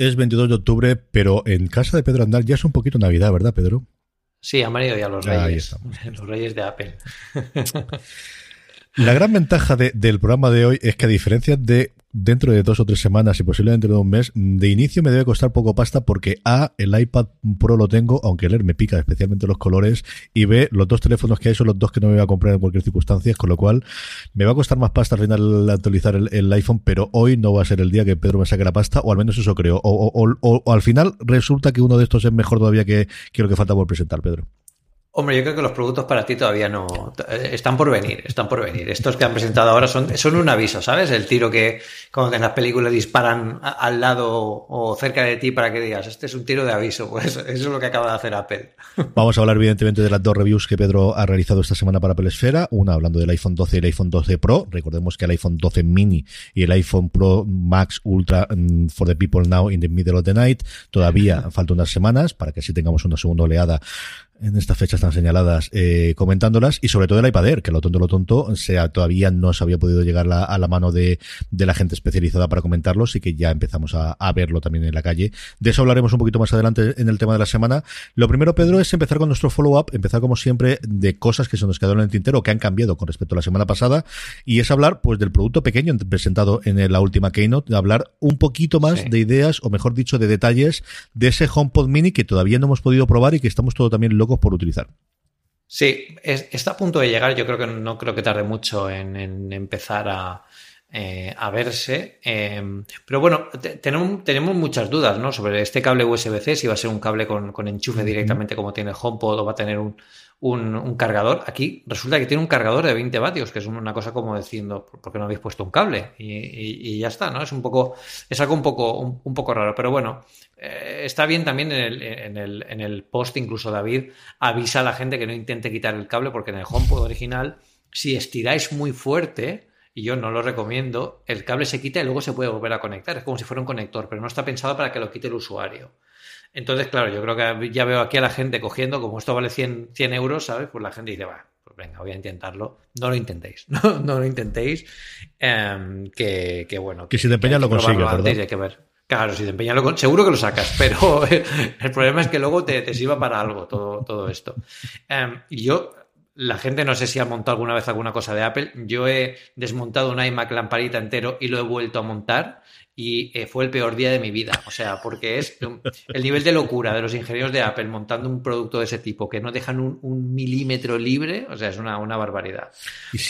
Es 22 de octubre, pero en casa de Pedro Andal ya es un poquito Navidad, ¿verdad, Pedro? Sí, han venido ya los reyes. Los reyes de Apple. La gran ventaja del programa de hoy es que a diferencia de dentro de dos o tres semanas y posiblemente dentro de un mes, de inicio me debe costar poco pasta porque A, el iPad Pro lo tengo, aunque leer me pica especialmente los colores, y B, los dos teléfonos que hay son los dos que no me voy a comprar en cualquier circunstancia, con lo cual me va a costar más pasta al final actualizar el, iPhone, pero hoy no va a ser el día que Pedro me saque la pasta, o al menos eso creo. O, al final resulta que uno de estos es mejor todavía que, que lo que falta por presentar, Pedro. Hombre, yo creo que los productos para ti todavía no eh, están por venir, están por venir. Estos que han presentado ahora son, son un aviso, ¿sabes? El tiro que como en las películas disparan al lado o cerca de ti para que digas, este es un tiro de aviso. Pues eso es lo que acaba de hacer Apple. Vamos a hablar evidentemente de las dos reviews que Pedro ha realizado esta semana para Apple Esfera. Una hablando del iPhone 12 y el iPhone 12 Pro. Recordemos que el iPhone 12 mini y el iPhone Pro Max Ultra mm, for the people now in the middle of the night. Todavía faltan unas semanas para que así tengamos una segunda oleada en estas fechas tan señaladas eh, comentándolas y sobre todo el iPad Air, que lo tonto lo tonto sea, todavía no se había podido llegar a la mano de, de, la gente especializada para comentarlos y que ya empezamos a, a, verlo también en la calle. De eso hablaremos un poquito más adelante en el tema de la semana. Lo primero, Pedro, es empezar con nuestro follow-up, empezar como siempre de cosas que se nos quedaron en el tintero, que han cambiado con respecto a la semana pasada, y es hablar pues del producto pequeño presentado en la última Keynote, hablar un poquito más de ideas, o mejor dicho, de detalles de ese HomePod Mini que todavía no hemos podido probar y que estamos todo también locos por utilizar. Sí, está a punto de llegar. Yo creo que no creo que tarde mucho en, empezar a, eh, a verse. Em, pero bueno, tenemos, tenemos, muchas dudas ¿no? sobre este cable USB-C, si va a ser un cable con, con enchufe directamente como tiene HomePod o va a tener un, un, cargador. Aquí resulta que tiene un cargador de 20 vatios, que es una cosa como diciendo, ¿por qué no habéis puesto un cable? Y, ya está, ¿no? Es un poco, es algo un poco, un, poco raro, pero bueno, eh, está bien también en el, en, el, en el post, incluso David avisa a la gente que no intente quitar el cable, porque en el HomePod original, si estiráis muy fuerte, y yo no lo recomiendo, el cable se quita y luego se puede volver a conectar. Es como si fuera un conector, pero no está pensado para que lo quite el usuario. Entonces, claro, yo creo que ya veo aquí a la gente cogiendo, como esto vale 100, 100 euros, ¿sabes? Pues la gente dice, va, pues venga, voy a intentarlo. No lo intentéis, no, no lo intentéis. Em, que, que, bueno. Que, si te empeñas lo consigues, ¿verdad? Hay que ver. Claro, si te empeñas lo seguro que lo sacas, pero el problema es que luego te, te sirva para algo todo, todo esto. Um, yo la gente no sé si ha montado alguna vez alguna cosa de Apple. Yo he desmontado un iMac lamparita entero y lo he vuelto a montar y eh, fue el peor día de mi vida. O sea, porque es el nivel de locura de los ingenieros de Apple montando un producto de ese tipo que no dejan un, milímetro libre. O sea, es una, barbaridad.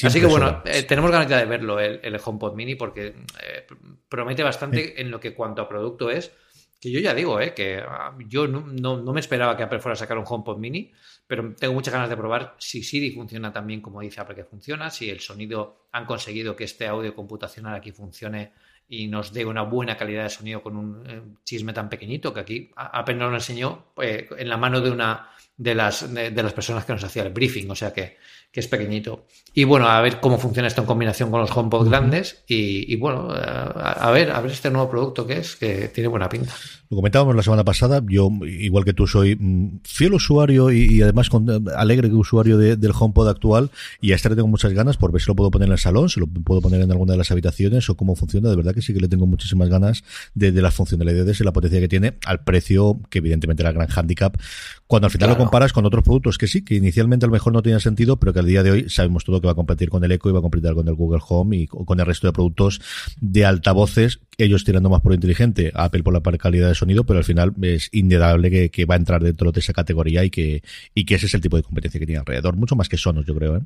Así que bueno, eh, tenemos ganas de verlo, el, el HomePod Mini, porque eh, promete bastante en lo que cuanto a producto es. Que yo ya digo, que ah, yo no, no, me esperaba que Apple fuera a sacar un HomePod Mini, pero tengo muchas ganas de probar si Siri funciona tan bien como dice Apple que funciona, si el sonido han conseguido que este audio computacional aquí funcione y nos dé una buena calidad de sonido con un eh, chisme tan pequeñito que aquí Apple nos lo enseñó eh, en la mano de una de las, de, las personas que nos hacía el briefing, o sea que, que, es pequeñito. Y bueno, a ver cómo funciona esto en combinación con los HomePod grandes y, bueno, a, ver, a ver este nuevo producto que es, que tiene buena pinta. Lo comentábamos la semana pasada, yo igual que tú soy mm, fiel usuario y, además con, alegre usuario del HomePod actual y a este le tengo muchas ganas por ver si lo puedo poner en salón, se lo puedo poner en alguna de las habitaciones o cómo funciona. De verdad que sí que le tengo muchísimas ganas de, las funcionalidades y la potencia que tiene al precio que evidentemente era el gran handicap. Cuando al final lo comparas con otros productos que sí, que inicialmente a lo mejor no tenían sentido, pero que al día de hoy sabemos todo que va a competir con el Echo y va a competir con el Google Home y con el resto de productos de altavoces, ellos tirando más por inteligente, Apple por la calidad de sonido, pero al final es indudable que, va a entrar dentro de esa categoría y que, y que ese es el tipo de competencia que tiene alrededor, mucho más que Sonos, yo creo. ¿eh?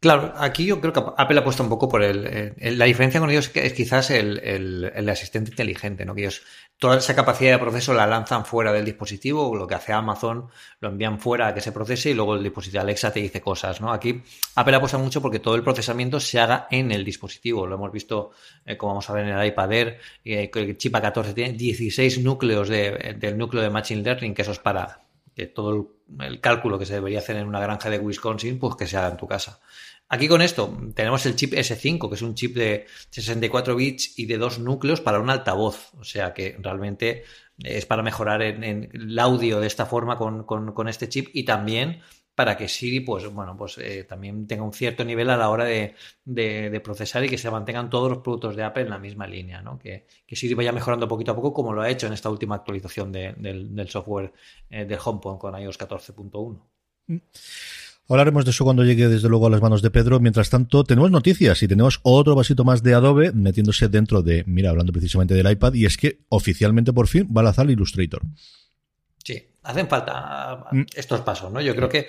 Claro, aquí yo creo que Apple ha puesto un poco por el, la diferencia con ellos es quizás el, el, asistente inteligente, ¿no? Que ellos toda esa capacidad de proceso la lanzan fuera del dispositivo, lo que hace Amazon lo envían fuera a que se procese y luego el dispositivo Alexa te dice cosas, ¿no? Aquí Apple ha puesto mucho porque todo el procesamiento se haga en el dispositivo. Lo hemos visto, eh, como vamos a ver en el iPad Air, eh, que el chip A14 tiene 16 núcleos de, del núcleo de Machine Learning, que eso es para que todo el cálculo que se debería hacer en una granja de Wisconsin, pues que se haga en tu casa. Aquí con esto tenemos el chip S5, que es un chip de 64 bits y de dos núcleos para un altavoz. O sea que realmente es para mejorar en, el audio de esta forma con, este chip y también para que Siri, pues bueno, pues eh, también tenga un cierto nivel a la hora de, procesar y que se mantengan todos los productos de Apple en la misma línea, ¿no? Que, Siri vaya mejorando poquito a poco como lo ha hecho en esta última actualización del, software eh, del HomePod con iOS 14.1. Hablaremos de eso cuando llegue desde luego a las manos de Pedro. Mientras tanto, tenemos noticias y tenemos otro vasito más de Adobe metiéndose dentro de, mira, hablando precisamente del iPad, y es que oficialmente por fin va a lanzar Illustrator. Sí, hacen falta mm. estos pasos, ¿no? Yo creo que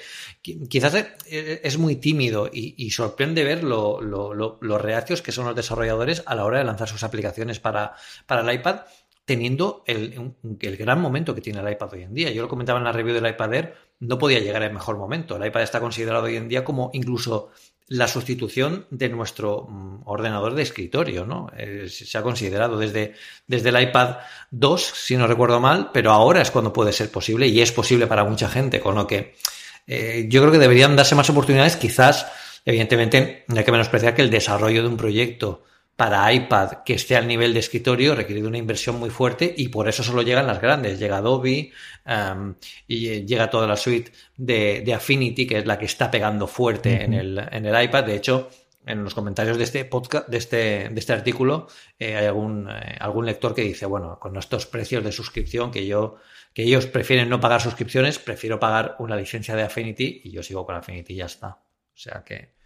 quizás es muy tímido y, sorprende ver lo, los reacios que son los desarrolladores a la hora de lanzar sus aplicaciones para, para el iPad, teniendo el, el gran momento que tiene el iPad hoy en día. Yo lo comentaba en la review del iPad Air no podía llegar al mejor momento. El iPad está considerado hoy en día como incluso la sustitución de nuestro mm, ordenador de escritorio, ¿no? Eh, se ha considerado desde, desde el iPad 2, si no recuerdo mal, pero ahora es cuando puede ser posible y es posible para mucha gente, con lo que eh, yo creo que deberían darse más oportunidades, quizás, evidentemente, no hay que menospreciar que el desarrollo de un proyecto para iPad que esté al nivel de escritorio requiere de una inversión muy fuerte y por eso solo llegan las grandes. Llega Adobe um, y llega toda la suite de, Affinity, que es la que está pegando fuerte en, el, en el iPad. De hecho, en los comentarios de este podcast, de este, de este artículo, eh, hay algún, eh, algún lector que dice, bueno, con estos precios de suscripción que yo, que ellos prefieren no pagar suscripciones, prefiero pagar una licencia de Affinity y yo sigo con Affinity y ya está. O sea que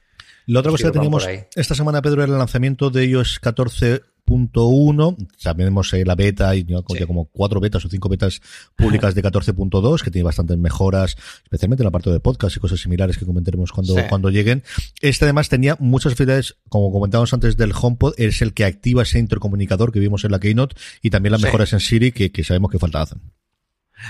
la otra cosa que teníamos esta semana, Pedro, era el lanzamiento de iOS 14.1. Sabemos eh, la beta y ¿no? como cuatro betas o cinco betas públicas de 14.2 que tiene bastantes mejoras, especialmente en la parte de podcast y cosas similares que comentaremos cuando, cuando lleguen. Este además tenía muchas facilidades, como comentábamos antes del HomePod, es el que activa ese intercomunicador que vimos en la Keynote y también las mejoras en Siri que, que sabemos que falta hacen.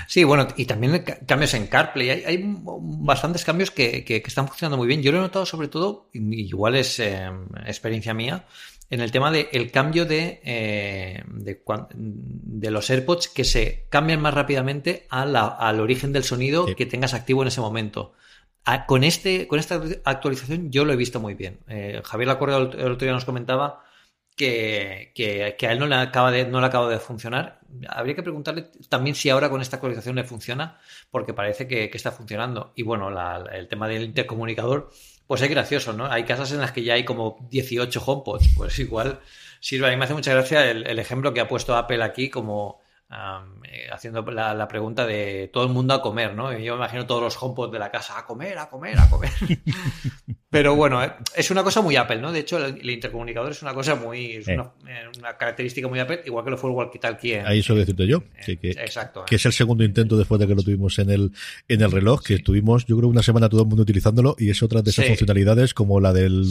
Sí, bueno, y también cambios en CarPlay. Hay, bastantes cambios que, están funcionando muy bien. Yo lo he notado sobre todo, igual es eh, experiencia mía, en el tema del el cambio de, eh, de, los AirPods que se cambian más rápidamente al origen del sonido que tengas activo en ese momento. con, este, con esta actualización yo lo he visto muy bien. Eh, Javier Lacorda el otro día nos comentaba que, que, a él no le, acaba de, no le acaba de funcionar. Habría que preguntarle también si ahora con esta actualización le funciona, porque parece que, está funcionando. Y bueno, el tema del intercomunicador, pues es gracioso, ¿no? Hay casas en las que ya hay como 18 HomePods, pues igual sirve. A mí me hace mucha gracia el ejemplo que ha puesto Apple aquí como eh, haciendo la, pregunta de todo el mundo a comer, ¿no? yo me imagino todos los HomePod de la casa a comer, a comer, a comer. Pero bueno, eh, es una cosa muy Apple, ¿no? De hecho, el, intercomunicador es una cosa muy. Es una, eh, característica muy Apple, igual que lo fue el walkie-talkie. Ahí suelo decirte yo. Que, exacto. Que es el segundo intento después de que lo tuvimos en el, en el reloj, que estuvimos, yo creo, una semana todo el mundo utilizándolo y es otra de esas funcionalidades como la del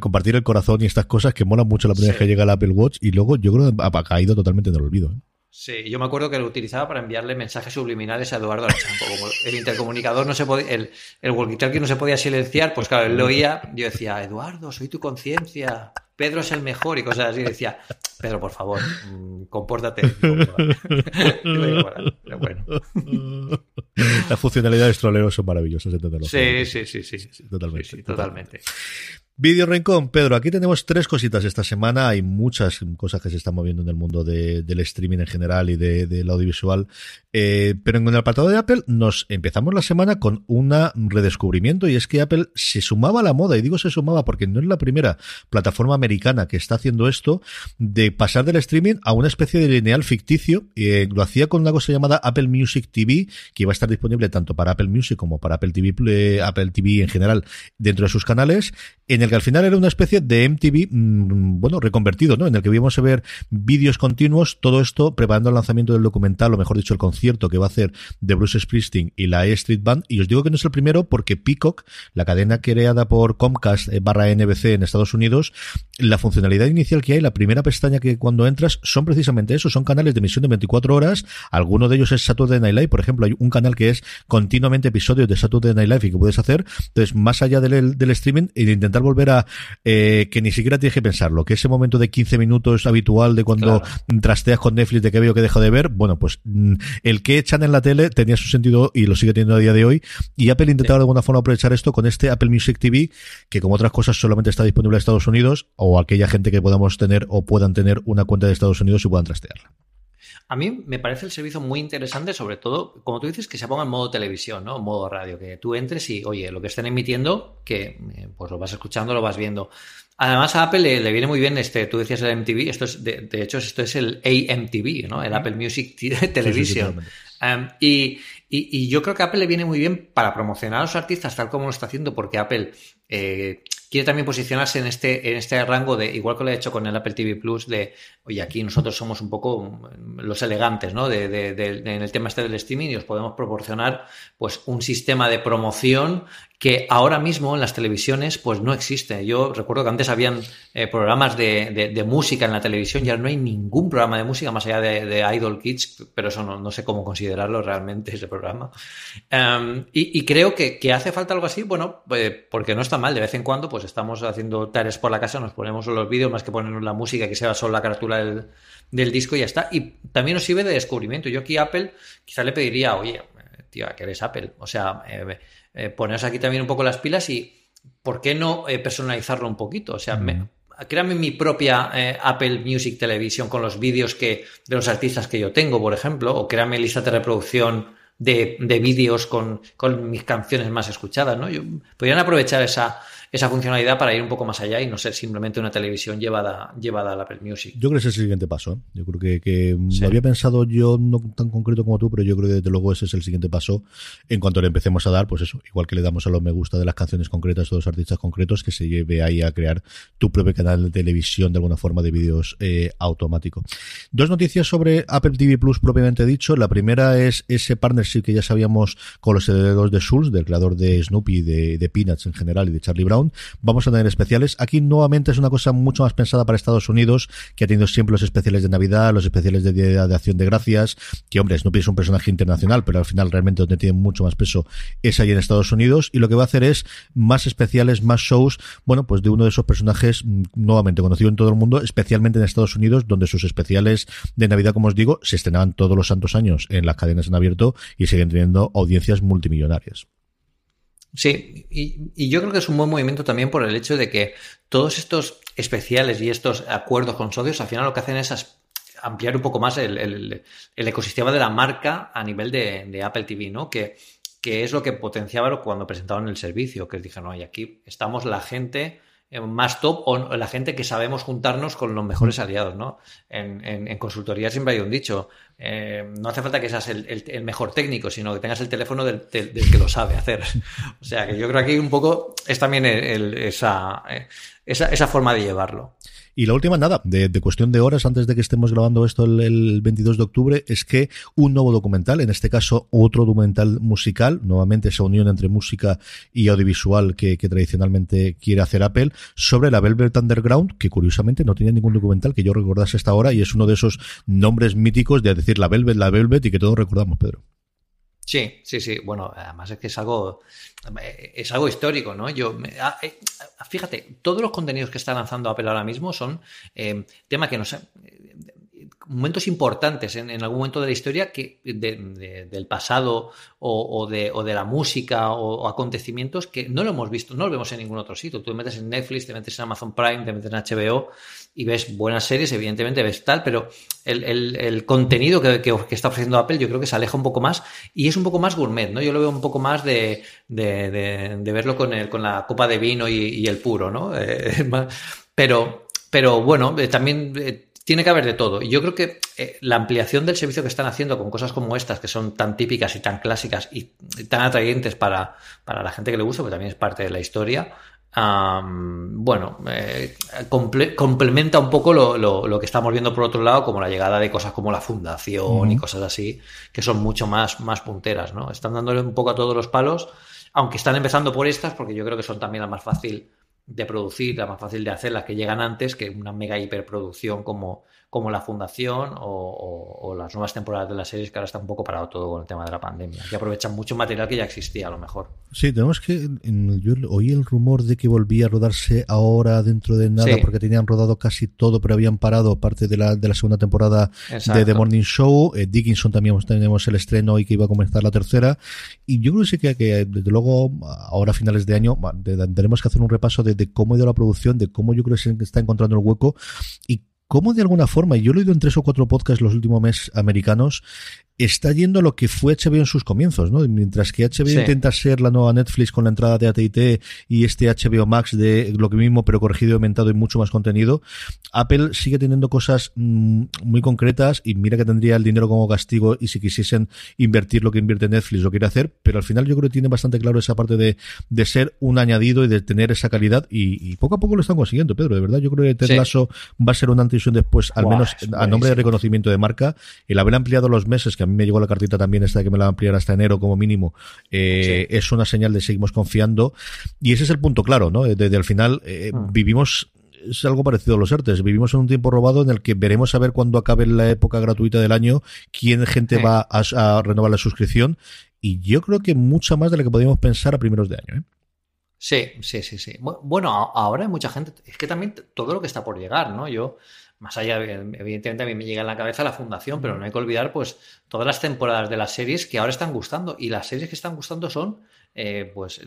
compartir el corazón y estas cosas que molan mucho la primera vez que llega el Apple Watch y luego yo creo que ha caído totalmente en el olvido. Sí, yo me acuerdo que lo utilizaba para enviarle mensajes subliminales a Eduardo Archampo. Como el intercomunicador no se podía, el, el walkie-talkie no se podía silenciar, pues claro, él lo oía, yo decía, Eduardo, soy tu conciencia, Pedro es el mejor y cosas así. decía, Pedro, por favor, mm, compórtate. Pero bueno. Las funcionalidades troleros son maravillosas, sí, sí, sí, sí, Totalmente. totalmente. Video Rincón, Pedro, aquí tenemos tres cositas esta semana. Hay muchas cosas que se están moviendo en el mundo del streaming en general y del audiovisual. Eh, pero en el apartado de Apple nos empezamos la semana con un redescubrimiento y es que Apple se sumaba a la moda, y digo se sumaba porque no es la primera plataforma americana que está haciendo esto, de pasar del streaming a una especie de lineal ficticio. Eh, lo hacía con una cosa llamada Apple Music TV, que iba a estar disponible tanto para Apple Music como para Apple TV, eh, Apple TV en general dentro de sus canales, en el que al final era una especie de MTV, mm, bueno, reconvertido, ¿no? En el que íbamos a ver vídeos continuos, todo esto preparando el lanzamiento del documental, o mejor dicho, el concierto que va a hacer de Bruce Springsteen y la E Street Band. Y os digo que no es el primero porque Peacock, la cadena creada por Comcast eh, barra NBC en Estados Unidos, la funcionalidad inicial que hay, la primera pestaña que cuando entras, son precisamente eso, son canales de emisión de 24 horas. Alguno de ellos es Saturday Night Live, por ejemplo, hay un canal que es continuamente episodios de Saturday Night Live y que puedes hacer. Entonces, más allá del, del streaming intentar volver a eh, que ni siquiera tienes que pensarlo, que ese momento de 15 minutos habitual de cuando trasteas con Netflix de que veo que dejo de ver, bueno, pues mm, el que echan en la tele tenía su sentido y lo sigue teniendo a día de hoy. Y Apple intentaba de alguna forma aprovechar esto con este Apple Music TV, que como otras cosas solamente está disponible en Estados Unidos, o aquella gente que podamos tener o puedan tener una cuenta de Estados Unidos y puedan trastearla. A mí me parece el servicio muy interesante, sobre todo, como tú dices, que se ponga en modo televisión, ¿no? En modo radio, que tú entres y, oye, lo que estén emitiendo, que eh, pues lo vas escuchando, lo vas viendo. Además, a Apple le, viene muy bien este, tú decías el MTV, esto es, de, hecho, esto es el AMTV, ¿no? El Apple Music Television. Y, y, yo creo que a Apple le viene muy bien para promocionar a los artistas tal como lo está haciendo, porque Apple eh, quiere también posicionarse en este, en este rango de, igual que lo ha hecho con el Apple TV Plus, de, oye, aquí nosotros somos un poco los elegantes, ¿no? De, de, en el tema este del streaming y os podemos proporcionar, pues, un sistema de promoción que ahora mismo en las televisiones pues no existe. Yo recuerdo que antes habían eh, programas de, música en la televisión, ya no hay ningún programa de música más allá de, Idol Kids, pero eso no, sé cómo considerarlo realmente ese programa. Em, y, creo que, hace falta algo así, bueno, pues, porque no está mal, de vez en cuando pues estamos haciendo tareas por la casa, nos ponemos los vídeos más que ponernos la música, que sea solo la carátula del, del disco y ya está. Y también nos sirve de descubrimiento. Yo aquí Apple quizá le pediría, oye, tío, que eres Apple, o sea... Eh, eh, poneros aquí también un poco las pilas y ¿por qué no eh, personalizarlo un poquito? O sea, créame mi propia eh, Apple Music Television con los vídeos que de los artistas que yo tengo, por ejemplo, o créame lista de reproducción de, de vídeos con, con, mis canciones más escuchadas, ¿no? Yo, podrían aprovechar esa, esa funcionalidad para ir un poco más allá y no ser simplemente una televisión llevada, llevada al Apple Music. Yo creo que ese es el siguiente paso. ¿eh? Yo creo que, que lo había pensado yo no tan concreto como tú, pero yo creo que desde luego ese es el siguiente paso en cuanto le empecemos a dar, pues eso, igual que le damos a los me gusta de las canciones concretas o de los artistas concretos, que se lleve ahí a crear tu propio canal de televisión de alguna forma de vídeos eh, automático. Dos noticias sobre Apple TV Plus propiamente dicho. La primera es ese partnership que ya sabíamos con los herederos de Schulz, del creador de Snoopy, de, de Peanuts en general y de Charlie Brown Vamos a tener especiales. Aquí nuevamente es una cosa mucho más pensada para Estados Unidos, que ha tenido siempre los especiales de Navidad, los especiales de Día de Acción de Gracias, que hombre, Snoopy es un personaje internacional, pero al final realmente donde tiene mucho más peso es ahí en Estados Unidos. Y lo que va a hacer es más especiales, más shows, bueno, pues de uno de esos personajes mm, nuevamente conocido en todo el mundo, especialmente en Estados Unidos, donde sus especiales de Navidad, como os digo, se estrenaban todos los santos años en las cadenas en abierto y siguen teniendo audiencias multimillonarias. Sí, y, yo creo que es un buen movimiento también por el hecho de que todos estos especiales y estos acuerdos con socios al final lo que hacen es ampliar un poco más el, ecosistema de la marca a nivel de, Apple TV, ¿no? Que, es lo que potenciaba cuando presentaban el servicio, que dijeron, oye, aquí estamos la gente más top o la gente que sabemos juntarnos con los mejores aliados, ¿no? En, en, consultoría siempre hay un dicho, eh, no hace falta que seas el, mejor técnico, sino que tengas el teléfono del, que lo sabe hacer. o sea, que yo creo que aquí un poco es también esa, eh, esa, esa forma de llevarlo. Y la última, nada, de, cuestión de horas antes de que estemos grabando esto el, 22 de octubre, es que un nuevo documental, en este caso otro documental musical, nuevamente esa unión entre música y audiovisual que, tradicionalmente quiere hacer Apple, sobre la Velvet Underground, que curiosamente no tenía ningún documental que yo recordase hasta ahora y es uno de esos nombres míticos de decir la Velvet, la Velvet y que todos recordamos, Pedro. Sí, sí, sí. Bueno, además es que es algo, es algo histórico, ¿no? Yo, ah, eh, fíjate, todos los contenidos que está lanzando Apple ahora mismo son eh, temas que no sé. Momentos importantes en, algún momento de la historia que del pasado o, de, la música o, acontecimientos que no lo hemos visto, no lo vemos en ningún otro sitio. Tú te metes en Netflix, te metes en Amazon Prime, te metes en HBO y ves buenas series, evidentemente ves tal, pero el, contenido que, está ofreciendo Apple yo creo que se aleja un poco más y es un poco más gourmet, ¿no? Yo lo veo un poco más de, verlo con, el, con la copa de vino y, el puro, ¿no? Eh, pero, pero bueno, eh, también eh, tiene que haber de todo. Y yo creo que la ampliación del servicio que están haciendo con cosas como estas, que son tan típicas y tan clásicas y tan atrayentes para, para la gente que le gusta, porque también es parte de la historia, bueno, eh, complementa un poco lo, que estamos viendo por otro lado, como la llegada de cosas como la fundación y cosas así, que son mucho más, más punteras, ¿no? Están dándole un poco a todos los palos, aunque están empezando por estas, porque yo creo que son también las más fácil de producir, la más fácil de hacer, las que llegan antes que una mega hiperproducción como, como la Fundación o, las nuevas temporadas de las series que ahora está un poco parado todo con el tema de la pandemia, que aprovechan mucho material que ya existía a lo mejor. Sí, tenemos que, yo oí el rumor de que volvía a rodarse ahora dentro de nada porque tenían rodado casi todo pero habían parado parte de la, de la segunda temporada de The Morning Show, eh, Dickinson también tenemos el estreno y que iba a comenzar la tercera. Y yo creo que sí que, que desde luego ahora a finales de año tenemos que hacer un repaso de, de cómo ha ido la producción, de cómo yo creo que se está encontrando el hueco y cómo de alguna forma, y yo lo he oído en tres o cuatro podcasts los últimos meses americanos, está yendo a lo que fue HBO en sus comienzos, ¿no? Mientras que HBO intenta ser la nueva Netflix con la entrada de AT&T y este HBO Max de lo que mismo pero corregido y aumentado y mucho más contenido, Apple sigue teniendo cosas mm, muy concretas y mira que tendría el dinero como castigo y si quisiesen invertir lo que invierte Netflix lo quiere hacer, pero al final yo creo que tiene bastante claro esa parte de, de ser un añadido y de tener esa calidad y, poco a poco lo están consiguiendo, Pedro, de verdad. Yo creo que Ted Lasso va a ser una antes y un después, al menos a nombre de reconocimiento de marca, el haber ampliado los meses que me llegó la cartita también esta de que me la ampliar hasta enero como mínimo, eh, es una señal de seguimos confiando. Y ese es el punto claro, ¿no? Desde el final eh, mm. vivimos es algo parecido a los artes. Vivimos en un tiempo robado en el que veremos a ver cuándo acabe la época gratuita del año, quién gente va a, renovar la suscripción. Y yo creo que mucha más de la que podíamos pensar a primeros de año. ¿eh? Sí, sí, sí, sí. Bueno, ahora hay mucha gente. Es que también todo lo que está por llegar, ¿no? Yo más allá, evidentemente a mí me llega en la cabeza la fundación, pero no hay que olvidar pues todas las temporadas de las series que ahora están gustando y las series que están gustando son eh, pues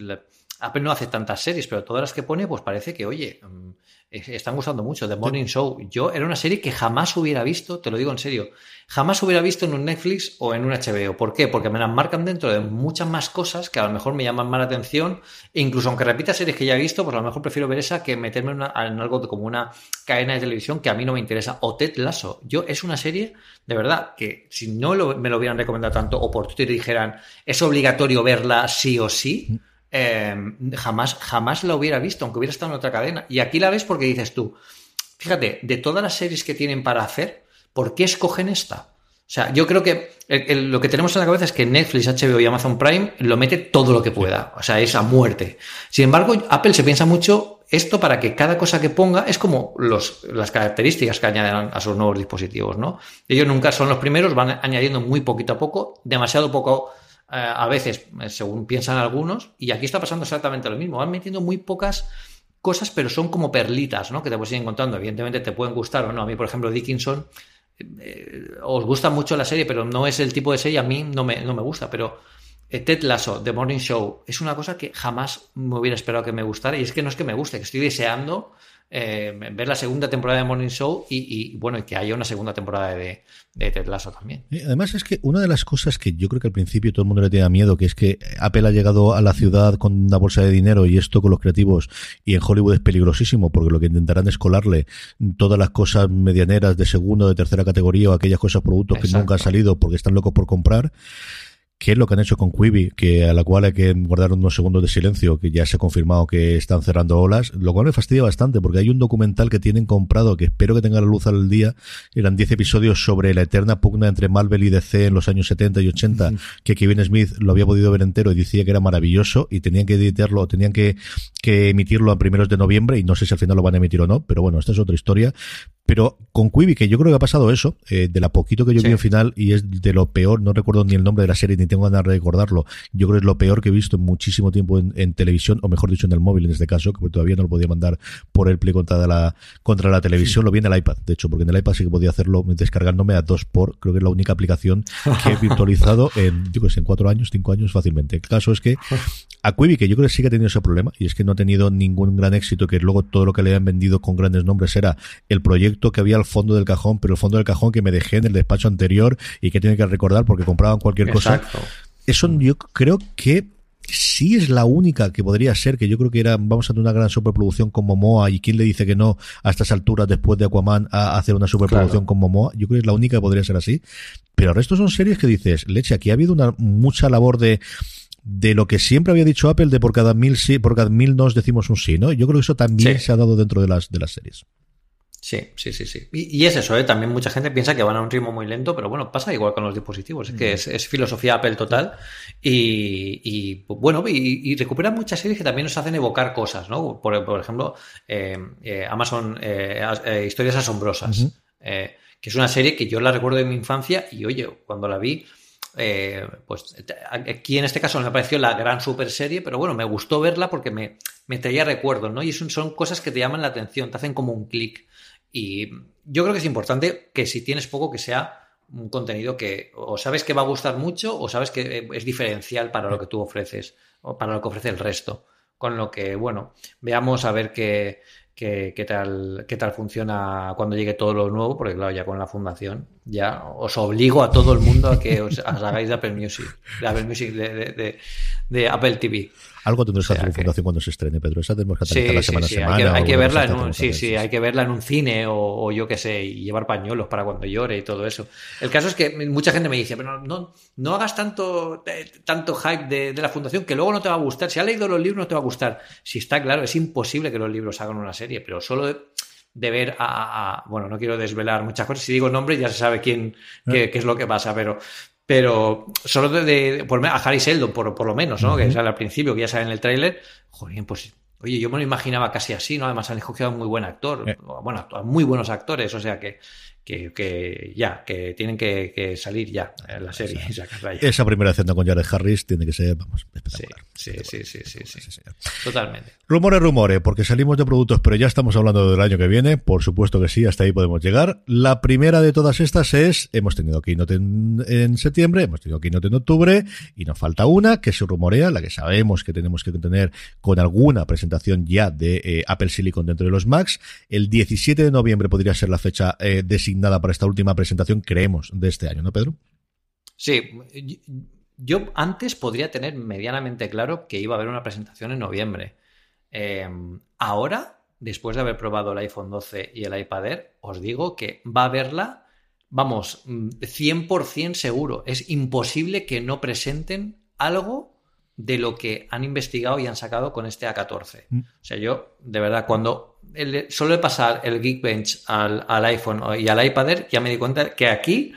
Apple no hace tantas series, pero todas las que pone, pues parece que, oye, mm, están gustando mucho. The Morning Show, yo era una serie que jamás hubiera visto, te lo digo en serio, jamás hubiera visto en un Netflix o en un HBO. ¿Por qué? Porque me las marcan dentro de muchas más cosas que a lo mejor me llaman más la atención. E incluso aunque repita series que ya he visto, pues a lo mejor prefiero ver esa que meterme en, algo como una cadena de televisión que a mí no me interesa. O Ted Lasso. Yo es una serie, de verdad, que si no me lo hubieran recomendado tanto o por Twitter dijeran es obligatorio verla sí o sí Em, jamás, jamás la hubiera visto, aunque hubiera estado en otra cadena. Y aquí la ves porque dices tú, fíjate, de todas las series que tienen para hacer, ¿por qué escogen esta? O sea, yo creo que lo que tenemos en la cabeza es que Netflix, HBO y Amazon Prime lo mete todo lo que pueda. O sea, es a muerte. Sin embargo, Apple se piensa mucho esto para que cada cosa que ponga es como los, las características que añaden a sus nuevos dispositivos, ¿no? Ellos nunca son los primeros, van añadiendo muy poquito a poco, demasiado poco a veces, eh, según piensan algunos, y aquí está pasando exactamente lo mismo. Van metiendo muy pocas cosas, pero son como perlitas, ¿no? Que te puedes ir encontrando. Evidentemente te pueden gustar o no. A mí, por ejemplo, Dickinson, eh, os gusta mucho la serie, pero no es el tipo de serie, a mí no me, no me gusta. Pero Ted Lasso, The Morning Show, es una cosa que jamás me hubiera esperado que me gustara. Y es que no es que me guste, que estoy deseando eh, ver la segunda temporada de Morning Show y, bueno, y que haya una segunda temporada de, de Ted Lasso también. Además es que una de las cosas que yo creo que al principio todo el mundo le tenía miedo, que es que Apple ha llegado a la ciudad con una bolsa de dinero y esto con los creativos y en Hollywood es peligrosísimo porque lo que intentarán es colarle todas las cosas medianeras de segunda o de tercera categoría o aquellas cosas, productos que nunca han salido porque están locos por comprar qué es lo que han hecho con Quibi, que a la cual hay que guardar unos segundos de silencio, que ya se ha confirmado que están cerrando olas, lo cual me fastidia bastante, porque hay un documental que tienen comprado, que espero que tenga la luz al día, eran 10 episodios sobre la eterna pugna entre Marvel y DC en los años 70 y 80, que Kevin Smith lo había podido ver entero y decía que era maravilloso, y tenían que editarlo, tenían que, que emitirlo a primeros de noviembre, y no sé si al final lo van a emitir o no, pero bueno, esta es otra historia, Pero con Quibi, que yo creo que ha pasado eso, eh, de la poquito que yo vi en final, y es de lo peor, no recuerdo ni el nombre de la serie, ni tengo ganas de recordarlo, yo creo que es lo peor que he visto en muchísimo tiempo en, televisión, o mejor dicho, en el móvil en este caso, que todavía no lo podía mandar por el play contra la, contra la televisión, lo vi en el iPad, de hecho, porque en el iPad sí que podía hacerlo descargándome a dos por, creo que es la única aplicación que he virtualizado en, digo, en cuatro años, cinco años fácilmente. El caso es que a Quibi, que yo creo que sí que ha tenido ese problema, y es que no ha tenido ningún gran éxito, que luego todo lo que le han vendido con grandes nombres era el proyecto que había al fondo del cajón, pero el fondo del cajón que me dejé en el despacho anterior y que tiene que recordar porque compraban cualquier cosa. Eso yo creo que sí es la única que podría ser, que yo creo que era, vamos a tener una gran superproducción con Momoa, y quién le dice que no a estas alturas después de Aquaman a hacer una superproducción con Momoa, yo creo que es la única que podría ser así. Pero el resto son series que dices, leche, aquí ha habido una mucha labor de de lo que siempre había dicho Apple de por cada mil sí, por cada mil nos decimos un sí, ¿no? Yo creo que eso también se ha dado dentro de las, de las series. Sí, sí, sí, sí. Y, es eso, ¿eh? También mucha gente piensa que van a un ritmo muy lento, pero bueno, pasa igual con los dispositivos. Es que mm. es, filosofía Apple total. Y, bueno, y, recupera muchas series que también nos hacen evocar cosas, ¿no? Por, ejemplo, eh, eh, Amazon eh, Historias Asombrosas, que es una serie que yo la recuerdo de mi infancia y oye, cuando la vi, eh, pues aquí en este caso me pareció la gran super serie, pero bueno, me gustó verla porque me, me traía recuerdos, ¿no? Y son, cosas que te llaman la atención, te hacen como un clic. Y yo creo que es importante que si tienes poco, que sea un contenido que o sabes que va a gustar mucho o sabes que es diferencial para lo que tú ofreces o para lo que ofrece el resto. Con lo que, bueno, veamos a ver qué, qué, tal, qué tal funciona cuando llegue todo lo nuevo, porque claro, ya con la fundación ya os obligo a todo el mundo a que os, hagáis de Apple Music, de Apple Music de, de Apple TV. Algo tendrás que hacer fundación cuando se estrene, Pedro. Esa tenemos que sí, la semana sí, semana. Hay que, verla en un, sí, sí, hay que verla en un cine o, yo qué sé, y llevar pañuelos para cuando llore y todo eso. El caso es que mucha gente me dice, pero no, no hagas tanto, eh, tanto hype de, la fundación que luego no te va a gustar. Si has leído los libros no te va a gustar. Si está claro, es imposible que los libros hagan una serie, pero solo de, ver a, Bueno, no quiero desvelar muchas cosas. Si digo nombres ya se sabe quién, qué, qué, es lo que pasa, pero pero solo de, por, a Harry Seldon, por, por lo menos, ¿no? Que sale al principio, que ya sale en el tráiler. Joder, pues Oye, yo me lo imaginaba casi así, ¿no? Además han escogido un muy buen actor, eh. bueno, muy buenos actores, o sea que que, que, ya, que tienen que, salir ya en la serie Esa primera escena con Jared Harris tiene que ser, vamos, espectacular. Sí, sí, sí, sí, sí, Totalmente. Rumores, rumores, porque salimos de productos, pero ya estamos hablando del año que viene, por supuesto que sí, hasta ahí podemos llegar. La primera de todas estas es, hemos tenido Keynote en, en septiembre, hemos tenido Keynote en octubre, y nos falta una que se rumorea, la que sabemos que tenemos que tener con alguna presentación ya de eh, Apple Silicon dentro de los Macs. El 17 de noviembre podría ser la fecha eh, de nada para esta última presentación, creemos, de este año, ¿no, Pedro? Sí, yo antes podría tener medianamente claro que iba a haber una presentación en noviembre. Eh, ahora, después de haber probado el iPhone 12 y el iPad Air, os digo que va a haberla, vamos, 100% seguro. Es imposible que no presenten algo de lo que han investigado y han sacado con este A14. Mm. O sea, yo, de verdad, cuando el, solo de pasar el Geekbench al, al iPhone y al iPad Air, ya me di cuenta que aquí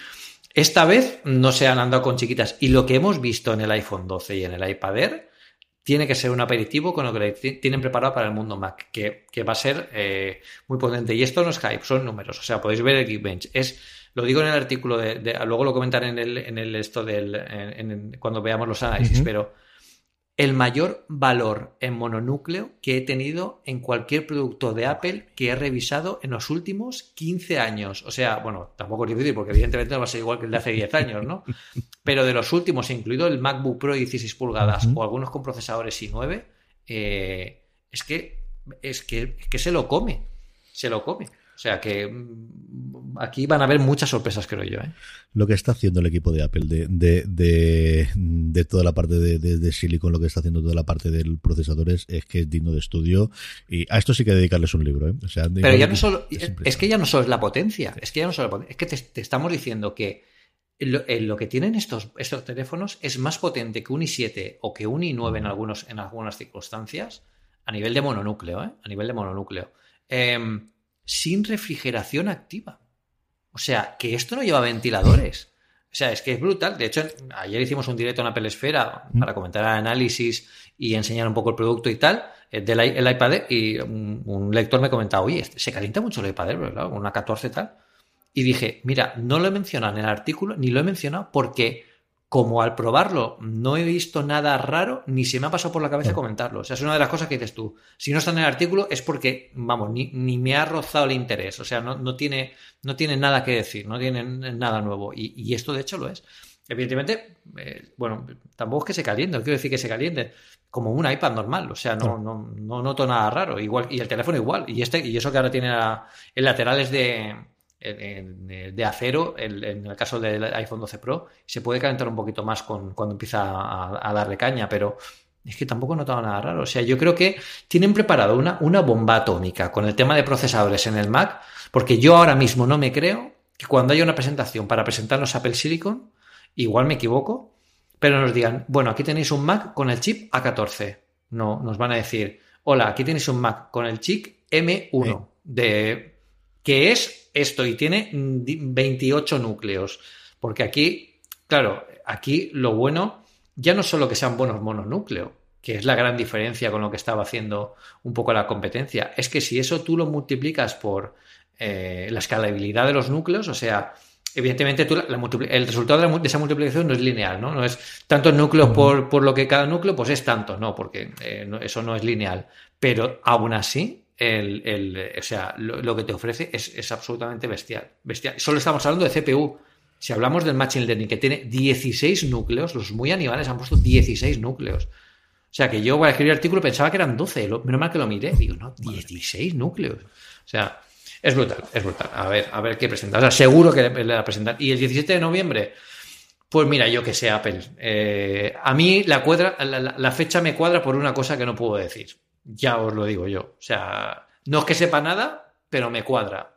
esta vez no se han andado con chiquitas. Y lo que hemos visto en el iPhone 12 y en el iPad Air tiene que ser un aperitivo con lo que tienen preparado para el mundo Mac, que, que va a ser eh, muy potente. Y esto no es hype, son números. O sea, podéis ver el Geekbench. Es, lo digo en el artículo, de, luego lo comentaré en el, en el esto del, cuando veamos los análisis, pero el mayor valor en mononúcleo que he tenido en cualquier producto de Apple que he revisado en los últimos 15 años. O sea, bueno, tampoco es difícil porque evidentemente no va a ser igual que el de hace 10 años, ¿no? Pero de los últimos, incluido el MacBook Pro 16 pulgadas o algunos con procesadores i9, eh, es, que, es, que, es que se lo come, se lo come. O sea que mm, aquí van a haber muchas sorpresas, creo yo. ¿eh? Lo que está haciendo el equipo de Apple, de, de, toda la parte de, Silicon, lo que está haciendo toda la parte del procesadores, es que es digno de estudio. Y a esto sí que dedicarles un libro. ¿eh? Pero ya no solo, es, que ya no solo es la potencia, es que ya no solo la potencia, es que te, estamos diciendo que lo, que tienen estos, estos teléfonos es más potente que un i7 o que un i9 en, algunos, en algunas circunstancias a nivel de mononúcleo, ¿eh? a nivel de mononúcleo. Em, sin refrigeración activa. O sea, que esto no lleva ventiladores. sea, es que es brutal. De hecho, ayer hicimos un directo en Apple Esfera Mm. para comentar el análisis y enseñar un poco el producto y tal, eh, del el iPad Air, y un, un lector me comentaba, oye, este- se calienta mucho el iPad Air, ¿verdad? Una 14 tal. Y dije, mira, no lo he mencionado en el artículo, ni lo he mencionado porque como al probarlo no he visto nada raro, ni se me ha pasado por la cabeza comentarlo. O sea, es una de las cosas que dices tú. Si no está en el artículo es porque, vamos, ni, ni me ha rozado el interés. O sea, no, no, tiene, no tiene nada que decir, no tiene nada nuevo. Y, y esto, de hecho, lo es. Evidentemente, eh, bueno, tampoco es que se caliente, no quiero decir que se caliente, como un iPad normal, o sea, no, no, no noto nada raro, igual, y el teléfono igual, y este, y eso que ahora tiene la- el lateral es de, en- en- de acero, el- en el caso del iPhone 12 Pro, se puede calentar un poquito más con, cuando empieza a, a darle caña, pero es que tampoco he notado nada raro. O sea, yo creo que tienen preparado una, una bomba atómica con el tema de procesadores en el Mac, porque yo ahora mismo no me creo que cuando haya una presentación para presentarnos Apple Silicon, igual me equivoco, pero nos digan, bueno, aquí tenéis un Mac con el chip A14. No, nos van a decir, hola, aquí tenéis un Mac con el chip M1, de que es esto y tiene mm, di- 28 núcleos. Porque aquí, claro, aquí lo bueno ya no solo que sean buenos mononúcleo, que es la gran diferencia con lo que estaba haciendo un poco la competencia, es que si eso tú lo multiplicas por eh, la escalabilidad de los núcleos, o sea, evidentemente tú la- la multipli- el resultado de, la mu- de esa multiplicación no es lineal, ¿no? No es tantos núcleos por, por lo que cada núcleo, pues es tanto, no, porque eh, no- eso no es lineal. Pero aún así, el, el, o sea, lo, lo que te ofrece es, es absolutamente bestial, bestial. Solo estamos hablando de CPU. Si hablamos del Machine Learning, que tiene 16 núcleos, los muy animales han puesto 16 núcleos. O sea, que yo para escribir el artículo pensaba que eran 12, lo- menos mal que lo miré. Digo, no, 16 núcleos. O sea, es brutal, es brutal. A ver, a ver qué presenta. O sea, seguro que le, le va a presentar. Y el 17 de noviembre, pues mira, yo que sé, Apple. Eh, a mí la, cuadra, la, la- la fecha me cuadra por una cosa que no puedo decir. Ya os lo digo yo. O sea, no es que sepa nada, pero me cuadra.